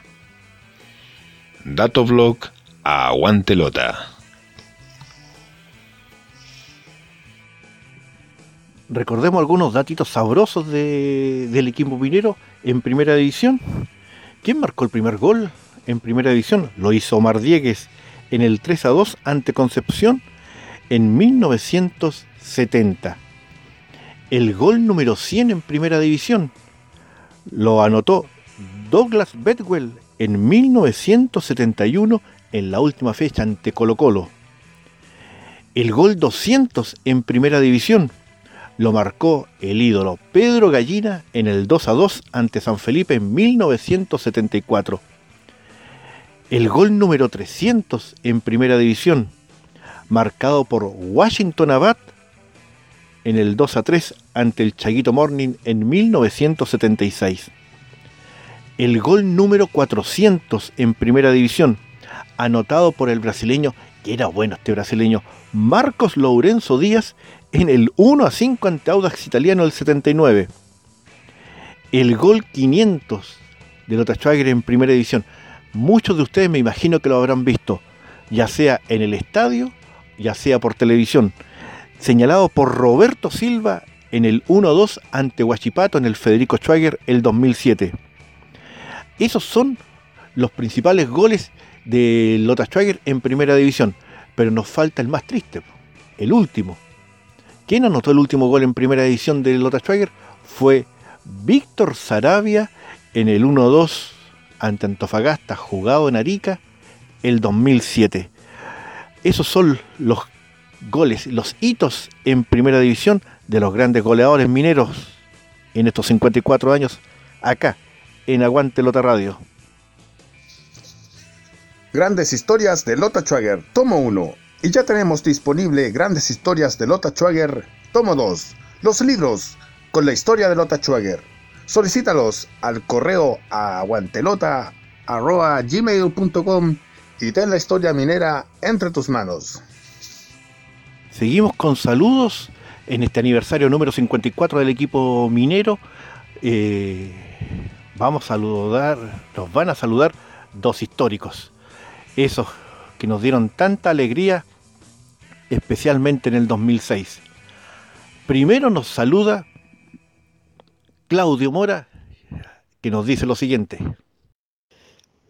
Datovlog a Aguantelota. Recordemos algunos datitos sabrosos de, del equipo minero en primera división. ¿Quién marcó el primer gol en primera división? Lo hizo Omar Diegues en el 3 a 2 ante Concepción en 1970. El gol número 100 en primera división lo anotó Douglas Bedwell en 1971 en la última fecha ante Colo Colo. El gol 200 en primera división lo marcó el ídolo Pedro Gallina en el 2 a 2 ante San Felipe en 1974. El gol número 300 en primera división, marcado por Washington Abad en el 2 a 3 ante el Chaguito Morning en 1976. El gol número 400 en primera división, anotado por el brasileño, que era bueno este brasileño, Marcos Lourenço Díaz en el 1 a 5 ante Audax Italiano del 79. El gol 500 de Lota Schwager en primera división. Muchos de ustedes me imagino que lo habrán visto, ya sea en el estadio, ya sea por televisión. Señalado por Roberto Silva en el 1-2 ante Huachipato en el Federico Schwager el 2007. Esos son los principales goles de Lota Schwager en primera división. Pero nos falta el más triste, el último, ¿Quién anotó el último gol en primera edición de Lota Schwager? Fue Víctor Sarabia en el 1-2 ante Antofagasta, jugado en Arica, el 2007. Esos son los goles, los hitos en primera división de los grandes goleadores mineros en estos 54 años acá, en Aguante Lota Radio. Grandes historias de Lota Schwager, tomo 1. Y ya tenemos disponible Grandes Historias de Lota Schwager, tomo 2. Los libros con la historia de Lota Schwager. Solicítalos al correo aguantelota.gmail.com y ten la historia minera entre tus manos. Seguimos con saludos en este aniversario número 54 del equipo minero. Eh, vamos a saludar, nos van a saludar dos históricos. Esos que nos dieron tanta alegría especialmente en el 2006. Primero nos saluda Claudio Mora, que nos dice lo siguiente.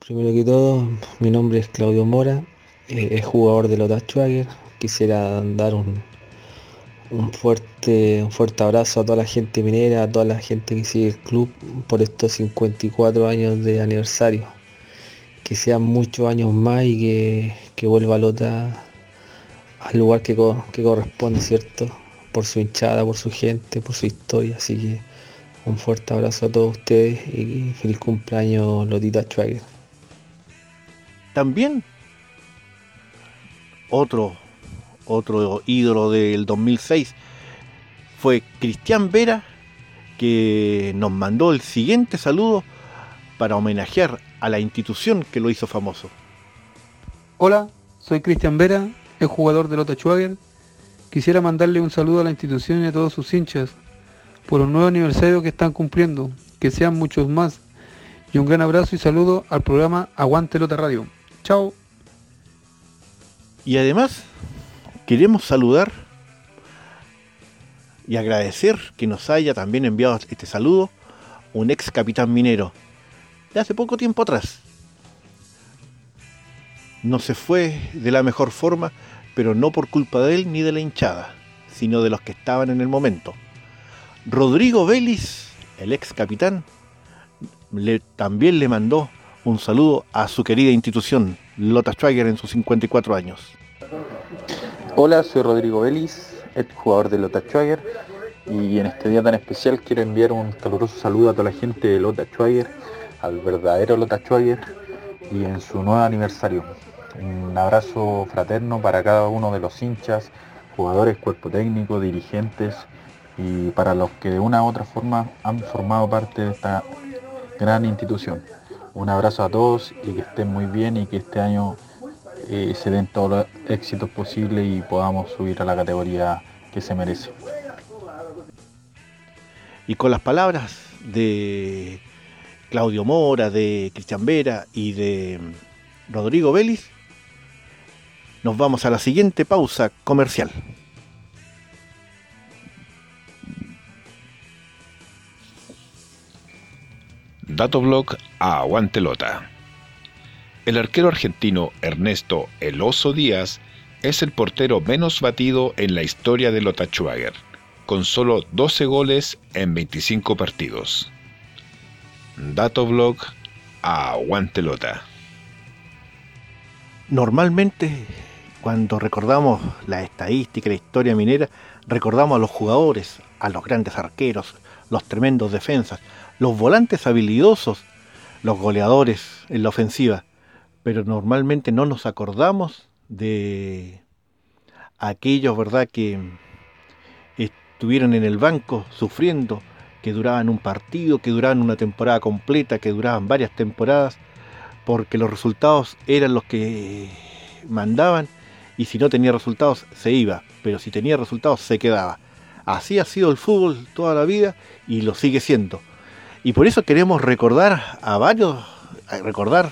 Primero que todo, mi nombre es Claudio Mora, eh, es jugador de Lota Schwager. Quisiera dar un, un, fuerte, un fuerte abrazo a toda la gente minera, a toda la gente que sigue el club por estos 54 años de aniversario. Que sean muchos años más y que, que vuelva Lota al lugar que, que corresponde, ¿cierto? Por su hinchada, por su gente, por su historia. Así que un fuerte abrazo a todos ustedes y feliz cumpleaños Lotita Schwager. También otro, otro ídolo del 2006 fue Cristian Vera, que nos mandó el siguiente saludo para homenajear a la institución que lo hizo famoso. Hola, soy Cristian Vera, el jugador de Lota Schwager. Quisiera mandarle un saludo a la institución y a todos sus hinchas por un nuevo aniversario que están cumpliendo, que sean muchos más. Y un gran abrazo y saludo al programa Aguante Lota Radio. Chao. Y además, queremos saludar y agradecer que nos haya también enviado este saludo un ex capitán minero de hace poco tiempo atrás. No se fue de la mejor forma, pero no por culpa de él ni de la hinchada, sino de los que estaban en el momento. Rodrigo Vélez, el ex capitán, le, también le mandó un saludo a su querida institución, Lota Schwager, en sus 54 años. Hola, soy Rodrigo Vélez, ex jugador de Lota Schwager, y en este día tan especial quiero enviar un caluroso saludo a toda la gente de Lota Schwager, al verdadero Lota Schwager, y en su nuevo aniversario. Un abrazo fraterno para cada uno de los hinchas, jugadores, cuerpo técnico, dirigentes y para los que de una u otra forma han formado parte de esta gran institución. Un abrazo a todos y que estén muy bien y que este año eh, se den todos los éxitos posibles y podamos subir a la categoría que se merece. Y con las palabras de Claudio Mora, de Cristian Vera y de Rodrigo Vélez, nos vamos a la siguiente pausa comercial. Datoblog a Aguantelota. El arquero argentino Ernesto El Oso Díaz es el portero menos batido en la historia de Lota Schwager, con solo 12 goles en 25 partidos. Datoblog a Aguantelota. Normalmente, cuando recordamos la estadística, la historia minera, recordamos a los jugadores, a los grandes arqueros, los tremendos defensas, los volantes habilidosos, los goleadores en la ofensiva, pero normalmente no nos acordamos de aquellos, ¿verdad?, que estuvieron en el banco sufriendo, que duraban un partido, que duraban una temporada completa, que duraban varias temporadas, porque los resultados eran los que mandaban y si no tenía resultados se iba, pero si tenía resultados se quedaba. Así ha sido el fútbol toda la vida y lo sigue siendo. Y por eso queremos recordar a varios, recordar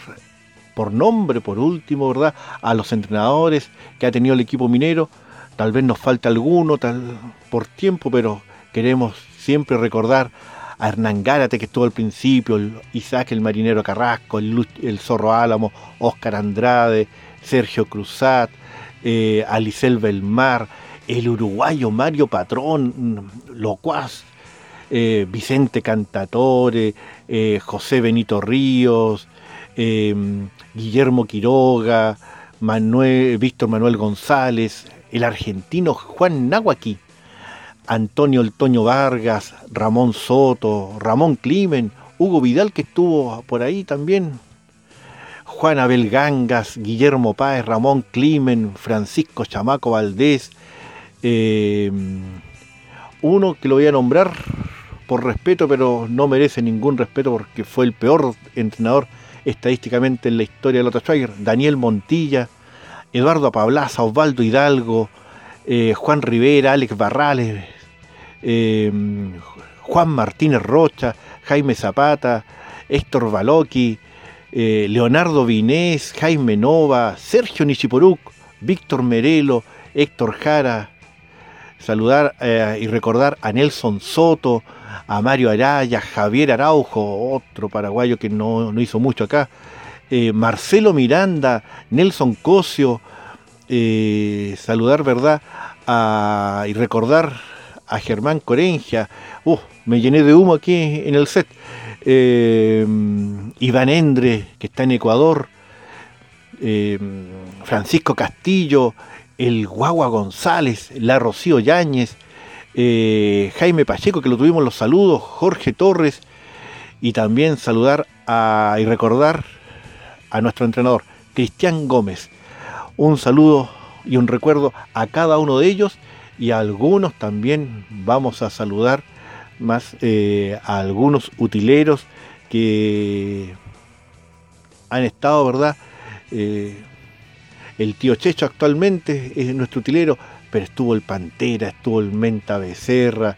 por nombre, por último, ¿verdad? A los entrenadores que ha tenido el equipo minero. Tal vez nos falte alguno tal, por tiempo, pero queremos siempre recordar a Hernán Gárate, que estuvo al principio, Isaac el Marinero Carrasco, el, Zorro Álamo, Oscar Andrade, Sergio Cruzat, eh, Alicel Belmar, el uruguayo Mario Patrón, Locuaz, eh, Vicente Cantatore, eh, José Benito Ríos, eh, Guillermo Quiroga, Manuel, Víctor Manuel González, el argentino Juan Nahuaqui, Antonio El Toño Vargas, Ramón Soto, Ramón Climen, Hugo Vidal que estuvo por ahí también, Juan Abel Gangas, Guillermo Páez, Ramón Climen, Francisco Chamaco Valdés, uno que lo voy a nombrar por respeto, pero no merece ningún respeto porque fue el peor entrenador estadísticamente en la historia de Lota Schwager. Daniel Montilla, Eduardo Apablaza, Osvaldo Hidalgo, eh, Juan Rivera, Alex Barrales, eh, Juan Martínez Rocha, Jaime Zapata, Héctor Baloqui, eh, Leonardo Vinés, Jaime Nova, Sergio Nichiporuk, Víctor Merelo, Héctor Jara, saludar eh, y recordar a Nelson Soto, a Mario Araya, Javier Araujo, otro paraguayo que no, hizo mucho acá, eh, Marcelo Miranda, Nelson Cosio, saludar, ¿verdad? y recordar a Germán Corengia, uh, me llené de humo aquí en el set, Iván Endre, que está en Ecuador, Francisco Castillo, el Guagua González, la Rocío Yáñez, eh, Jaime Pacheco, que lo tuvimos los saludos, Jorge Torres, y también saludar a, y recordar a nuestro entrenador, Cristian Gómez. Un saludo y un recuerdo a cada uno de ellos y a algunos también vamos a saludar más eh, a algunos utileros que han estado, ¿verdad? Eh, el tío Checho actualmente es nuestro utilero, pero estuvo el Pantera, estuvo el Menta Becerra.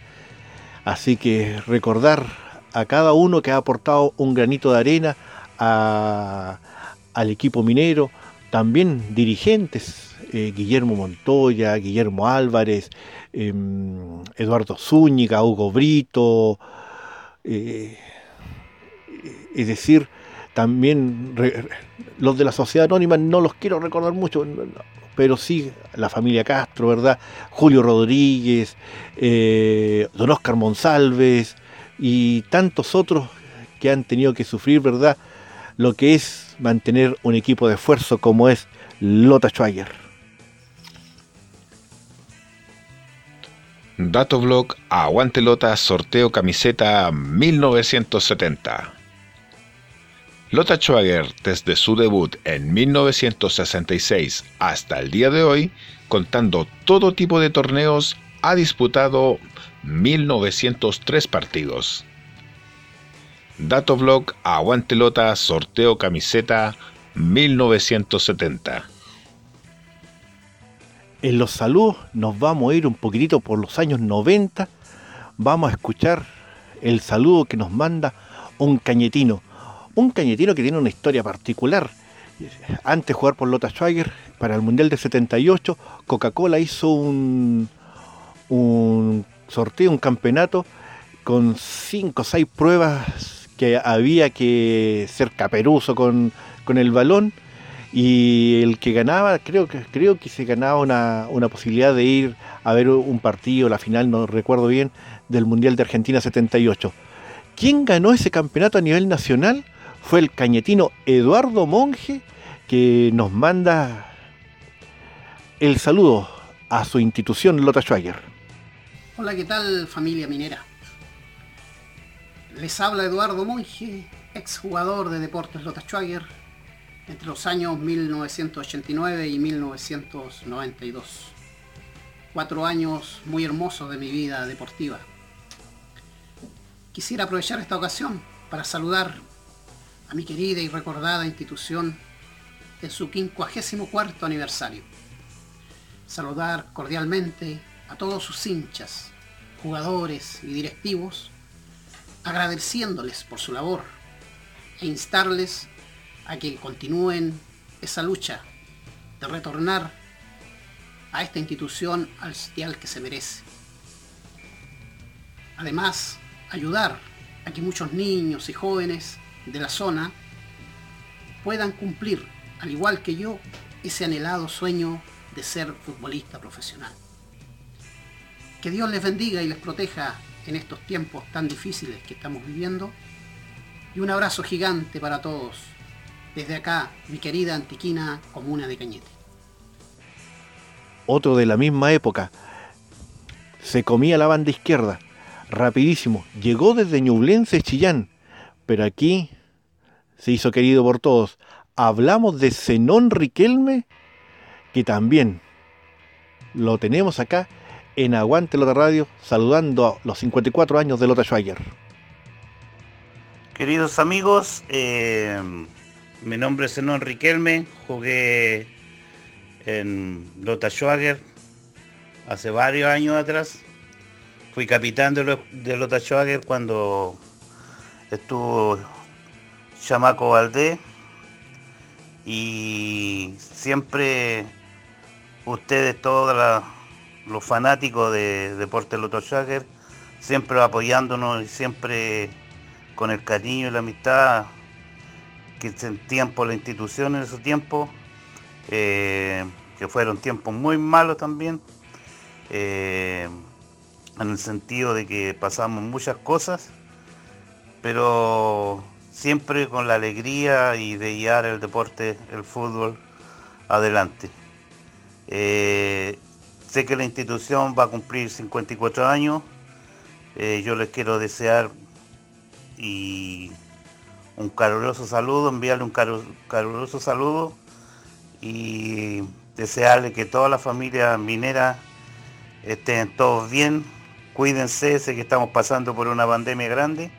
Así que recordar a cada uno que ha aportado un granito de arena al equipo minero, también dirigentes, eh, Guillermo Montoya, Guillermo Álvarez, em, Eduardo Zúñiga, Hugo Brito, eh, es decir, también los de la sociedad anónima no los quiero recordar mucho, pero sí la familia Castro, ¿verdad? Julio Rodríguez, eh, don Oscar Monsalves y tantos otros que han tenido que sufrir, ¿verdad? Lo que es mantener un equipo de esfuerzo como es Lota Schwager. Datoblog Aguante Lota Sorteo Camiseta 1970. Lothar Schwager, desde su debut en 1966 hasta el día de hoy, contando todo tipo de torneos, ha disputado 1903 partidos. Datoblog Aguante Lota Sorteo Camiseta 1970. En los saludos nos vamos a ir un poquitito por los años 90. Vamos a escuchar el saludo que nos manda un cañetino un cañetino que tiene una historia particular. Antes de jugar por Lota Schwager, para el Mundial de 78, Coca-Cola hizo un, sorteo, un campeonato con cinco o seis pruebas que había que ser caperuso con, el balón y el que ganaba, creo que, creo que se ganaba una, una, posibilidad de ir a ver un partido, la final, no recuerdo bien, del Mundial de Argentina 78. ¿Quién ganó ese campeonato a nivel nacional? fue el cañetino Eduardo Monge que nos manda el saludo a su institución Lota Schwager. Hola, ¿qué tal familia minera? Les habla Eduardo Monge, exjugador de Deportes Lota Schwager entre los años 1989 y 1992. Cuatro años muy hermosos de mi vida deportiva. Quisiera aprovechar esta ocasión para saludar a mi querida y recordada institución en su 54 aniversario. Saludar cordialmente a todos sus hinchas, jugadores y directivos, agradeciéndoles por su labor e instarles a que continúen esa lucha de retornar a esta institución al sitial que se merece. Además, ayudar a que muchos niños y jóvenes de la zona puedan cumplir, al igual que yo, ese anhelado sueño de ser futbolista profesional. Que Dios les bendiga y les proteja en estos tiempos tan difíciles que estamos viviendo. Y un abrazo gigante para todos. Desde acá, mi querida Antiquina Comuna de Cañete. Otro de la misma época. Se comía la banda izquierda. Rapidísimo. Llegó desde Ñublense, Chillán. Pero aquí se hizo querido por todos. Hablamos de Zenón Riquelme, que también lo tenemos acá en Aguante Lota Radio, saludando a los 54 años de Lota Schwager. Queridos amigos, eh, mi nombre es Zenón Riquelme, jugué en Lota Schwager hace varios años atrás. Fui capitán de, de Lota Schwager cuando estuvo Chamaco Valdés y siempre ustedes, toda los fanáticos de Deportes Loto siempre apoyándonos y siempre con el cariño y la amistad que sentían por la institución en esos tiempos, eh, que fueron tiempos muy malos también, eh, en el sentido de que pasamos muchas cosas, pero siempre con la alegría y de guiar el deporte, el fútbol, adelante. Eh, sé que la institución va a cumplir 54 años, yo les quiero desear y un caluroso saludo, enviarle un caluroso saludo y desearle que toda la familia minera estén todos bien, cuídense, sé que estamos pasando por una pandemia grande,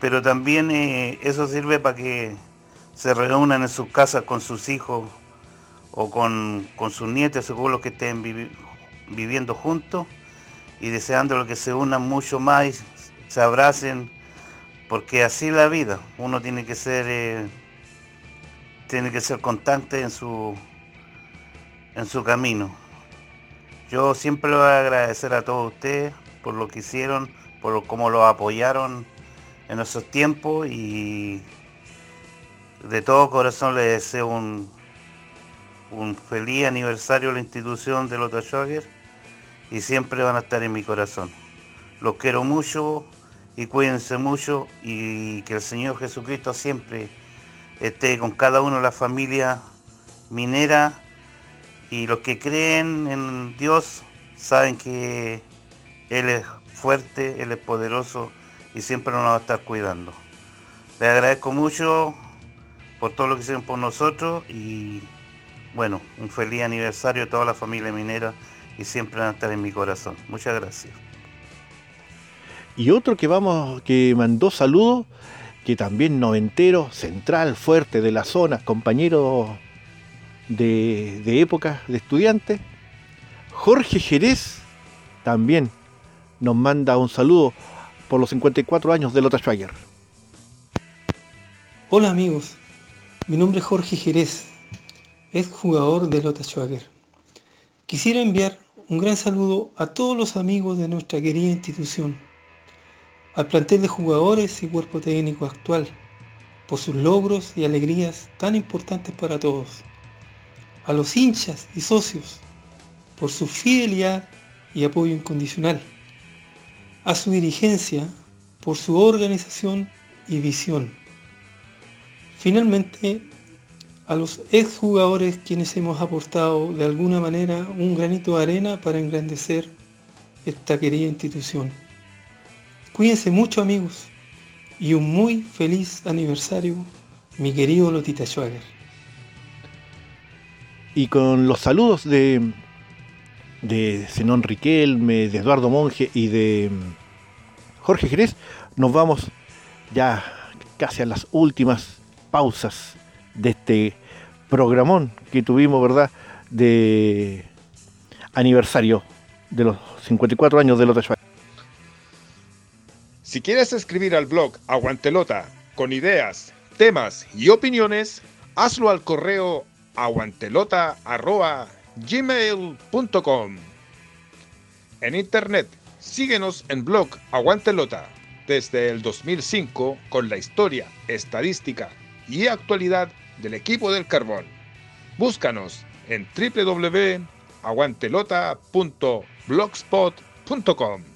pero también eh, eso sirve para que se reúnan en sus casas con sus hijos o con, sus nietos, según los que estén viviendo juntos, y deseando que se unan mucho más, se abracen, porque así es la vida, uno tiene que ser eh, tiene que ser constante en su en su camino. Yo siempre voy a agradecer a todos ustedes por lo que hicieron, por cómo lo apoyaron en esos tiempos y de todo corazón les deseo un, un feliz aniversario a la institución de los Jogger y siempre van a estar en mi corazón. Los quiero mucho, y cuídense mucho y que el Señor Jesucristo siempre esté con cada uno de la familia minera y los que creen en Dios saben que Él es fuerte, Él es poderoso y siempre nos va a estar cuidando. Les agradezco mucho por todo lo que hicieron por nosotros y bueno, un feliz aniversario a toda la familia minera y siempre van a estar en mi corazón. Muchas gracias. Y otro que vamos, que mandó saludos, que también noventero, central, fuerte de la zona, compañero de, de época de estudiantes. Jorge Jerez también nos manda un saludo por los 54 años de Lota Schwager. Hola amigos, mi nombre es Jorge Jerez, es jugador de Lota Schwager. Quisiera enviar un gran saludo a todos los amigos de nuestra querida institución al plantel de jugadores y cuerpo técnico actual, por sus logros y alegrías tan importantes para todos, a los hinchas y socios, por su fidelidad y apoyo incondicional, a su dirigencia, por su organización y visión. Finalmente, a los exjugadores quienes hemos aportado de alguna manera un granito de arena para engrandecer esta querida institución. Cuídense mucho amigos y un muy feliz aniversario, mi querido Lotita Schwager. Y con los saludos de, de Zenón Riquelme, de Eduardo Monge y de mm, Jorge Jerez, nos vamos ya casi a las últimas pausas de este programón que tuvimos, ¿verdad?, de aniversario de los 54 años de Lota. Si quieres escribir al blog Aguantelota con ideas, temas y opiniones, hazlo al correo aguantelota.gmail.com. En internet, síguenos en blog Aguantelota desde el 2005 con la historia, estadística y actualidad del equipo del carbón. Búscanos en www.aguantelota.blogspot.com.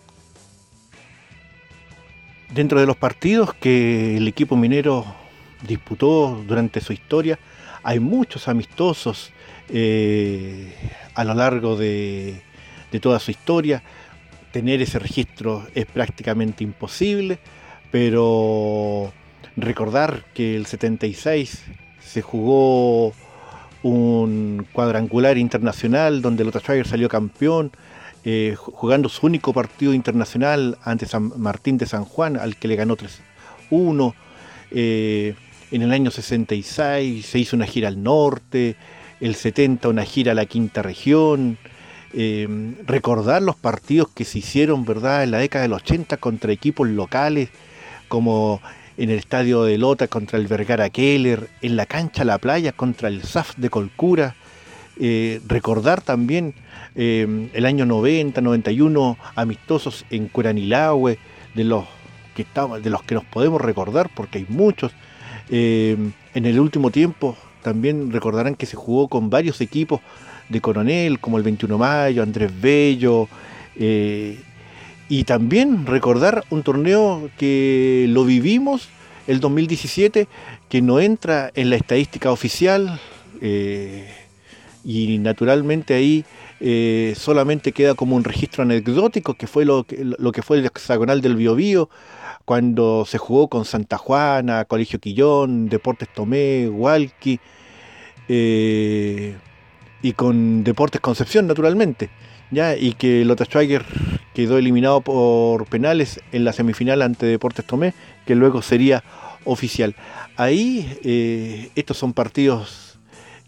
Dentro de los partidos que el equipo minero disputó durante su historia, hay muchos amistosos eh, a lo largo de, toda su historia. Tener ese registro es prácticamente imposible, pero recordar que el 76 se jugó un cuadrangular internacional donde el Schwager salió campeón, eh, jugando su único partido internacional ante San Martín de San Juan, al que le ganó 3-1. Eh, en el año 66 se hizo una gira al norte, el 70 una gira a la quinta región. Eh, recordar los partidos que se hicieron verdad en la década del 80 contra equipos locales como en el estadio de Lota contra el Vergara Keller, en la cancha La Playa contra el SAF de Colcura, eh, recordar también eh, el año 90, 91, amistosos en Curanilahue, de los que de los que nos podemos recordar, porque hay muchos. en el último tiempo también recordarán que se jugó con varios equipos de Coronel, como el 21 de Mayo, Andrés Bello, y también recordar un torneo que lo vivimos el 2017, que no entra en la estadística oficial eh, y naturalmente ahí eh, solamente queda como un registro anecdótico, que fue lo que, lo que fue el hexagonal del Biobío, cuando se jugó con Santa Juana, Colegio Quillón, Deportes Tomé, Hualqui, eh, y con Deportes Concepción, naturalmente. ¿ya? y que Lota Schwager quedó eliminado por penales en la semifinal ante Deportes Tomé, que luego sería oficial. Ahí eh, estos son partidos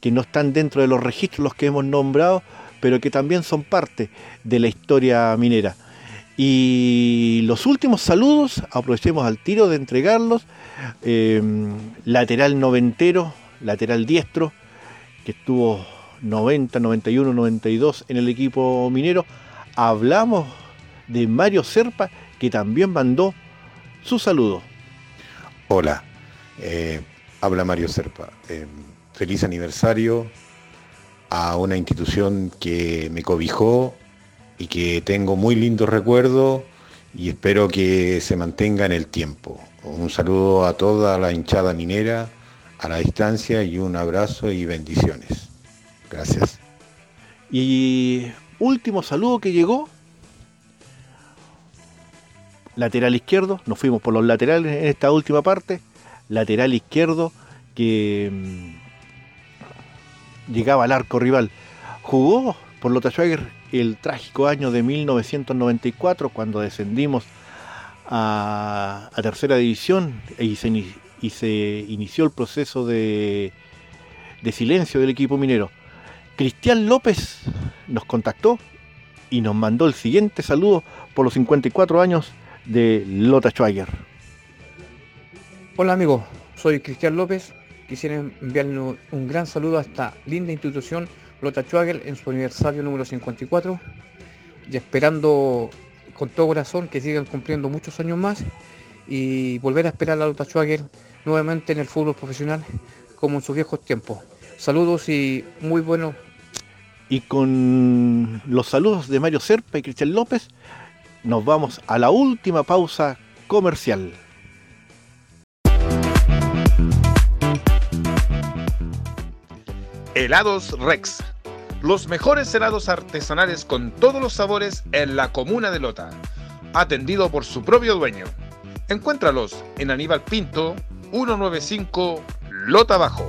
que no están dentro de los registros los que hemos nombrado, pero que también son parte de la historia minera. Y los últimos saludos, aprovechemos al tiro de entregarlos. Em, lateral noventero, lateral diestro, que estuvo 90, 91, 92 en el equipo minero. Hablamos de Mario Serpa, que también mandó su saludo. Hola, eh, habla Mario Serpa. Eh, feliz aniversario a una institución que me cobijó y que tengo muy lindos recuerdos y espero que se mantenga en el tiempo. Un saludo a toda la hinchada minera a la distancia y un abrazo y bendiciones. Gracias. Y último saludo que llegó. Lateral izquierdo, nos fuimos por los laterales en esta última parte. Lateral izquierdo que mm, llegaba al arco rival. Jugó por Lota Schwager el trágico año de 1994 cuando descendimos a, tercera división y se, inició el proceso de, silencio del equipo minero. Cristian López nos contactó y nos mandó el siguiente saludo por los 54 años de Lota Schwager. Hola amigos, soy Cristian López. Quisiera enviarle un gran saludo a esta linda institución Lota Schwager en su aniversario número 54 y esperando con todo corazón que sigan cumpliendo muchos años más y volver a esperar a Lota Schwager nuevamente en el fútbol profesional como en sus viejos tiempos. Saludos y muy bueno. Y con los saludos de Mario Serpa y Cristian López, nos vamos a la última pausa comercial. Helados Rex. Los mejores helados artesanales con todos los sabores en la comuna de Lota. Atendido por su propio dueño. Encuéntralos en Aníbal Pinto, 195 Lota Bajo.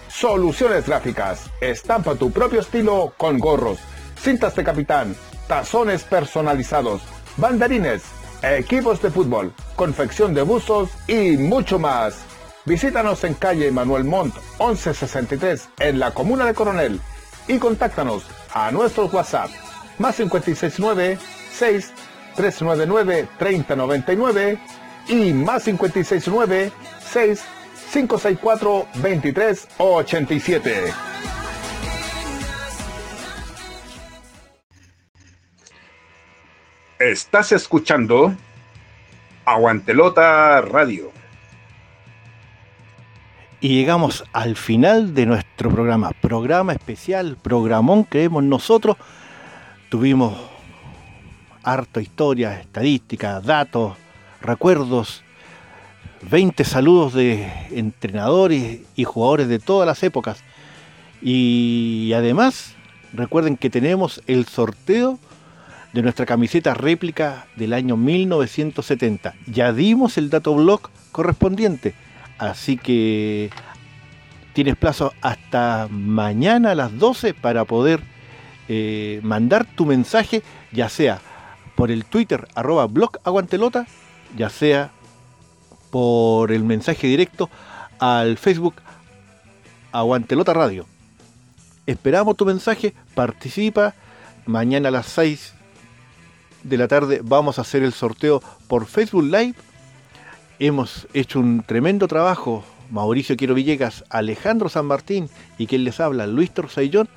Soluciones gráficas. Estampa tu propio estilo con gorros, cintas de capitán, tazones personalizados, banderines, equipos de fútbol, confección de buzos y mucho más. Visítanos en calle Manuel Montt 1163 en la comuna de Coronel y contáctanos a nuestro WhatsApp más 569 6 399 3099 y más 569 6 564-2387. Estás escuchando Aguantelota Radio. Y llegamos al final de nuestro programa, programa especial, programón creemos nosotros. Tuvimos harto historia, estadística, datos, recuerdos, 20 saludos de entrenadores y jugadores de todas las épocas. Y además, recuerden que tenemos el sorteo de nuestra camiseta réplica del año 1970. Ya dimos el dato blog correspondiente, así que tienes plazo hasta mañana a las 12 para poder eh, mandar tu mensaje, ya sea por el Twitter arroba blog aguantelota, ya sea por el mensaje directo al Facebook Aguantelota Radio. Esperamos tu mensaje, participa. Mañana a las 6 de la tarde vamos a hacer el sorteo por Facebook Live. Hemos hecho un tremendo trabajo, Mauricio Quiero Villegas, Alejandro San Martín y quien les habla, Luis Torsayllón,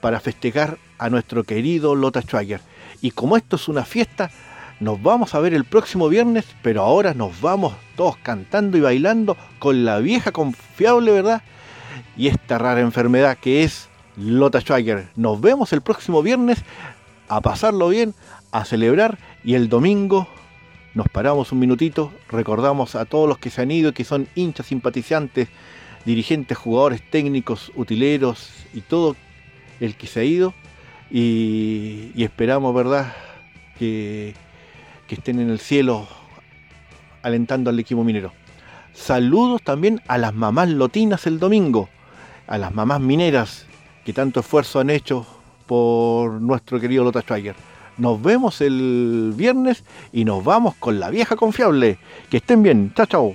para festejar a nuestro querido Lota Schwager. Y como esto es una fiesta, nos vamos a ver el próximo viernes, pero ahora nos vamos todos cantando y bailando con la vieja confiable, ¿verdad? Y esta rara enfermedad que es Lota Schwager. Nos vemos el próximo viernes a pasarlo bien, a celebrar y el domingo nos paramos un minutito, recordamos a todos los que se han ido, que son hinchas, simpatizantes, dirigentes, jugadores técnicos, utileros y todo el que se ha ido y, esperamos, ¿verdad?, que, estén en el cielo alentando al equipo minero. Saludos también a las mamás lotinas el domingo, a las mamás mineras que tanto esfuerzo han hecho por nuestro querido Lota Schweiger. Nos vemos el viernes y nos vamos con la vieja confiable. Que estén bien. Chao, chao.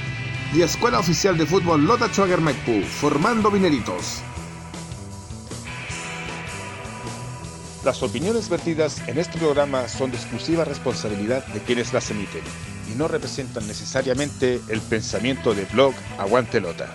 Y Escuela Oficial de Fútbol Lota formando mineritos. Las opiniones vertidas en este programa son de exclusiva responsabilidad de quienes las emiten y no representan necesariamente el pensamiento de blog Aguante Lota.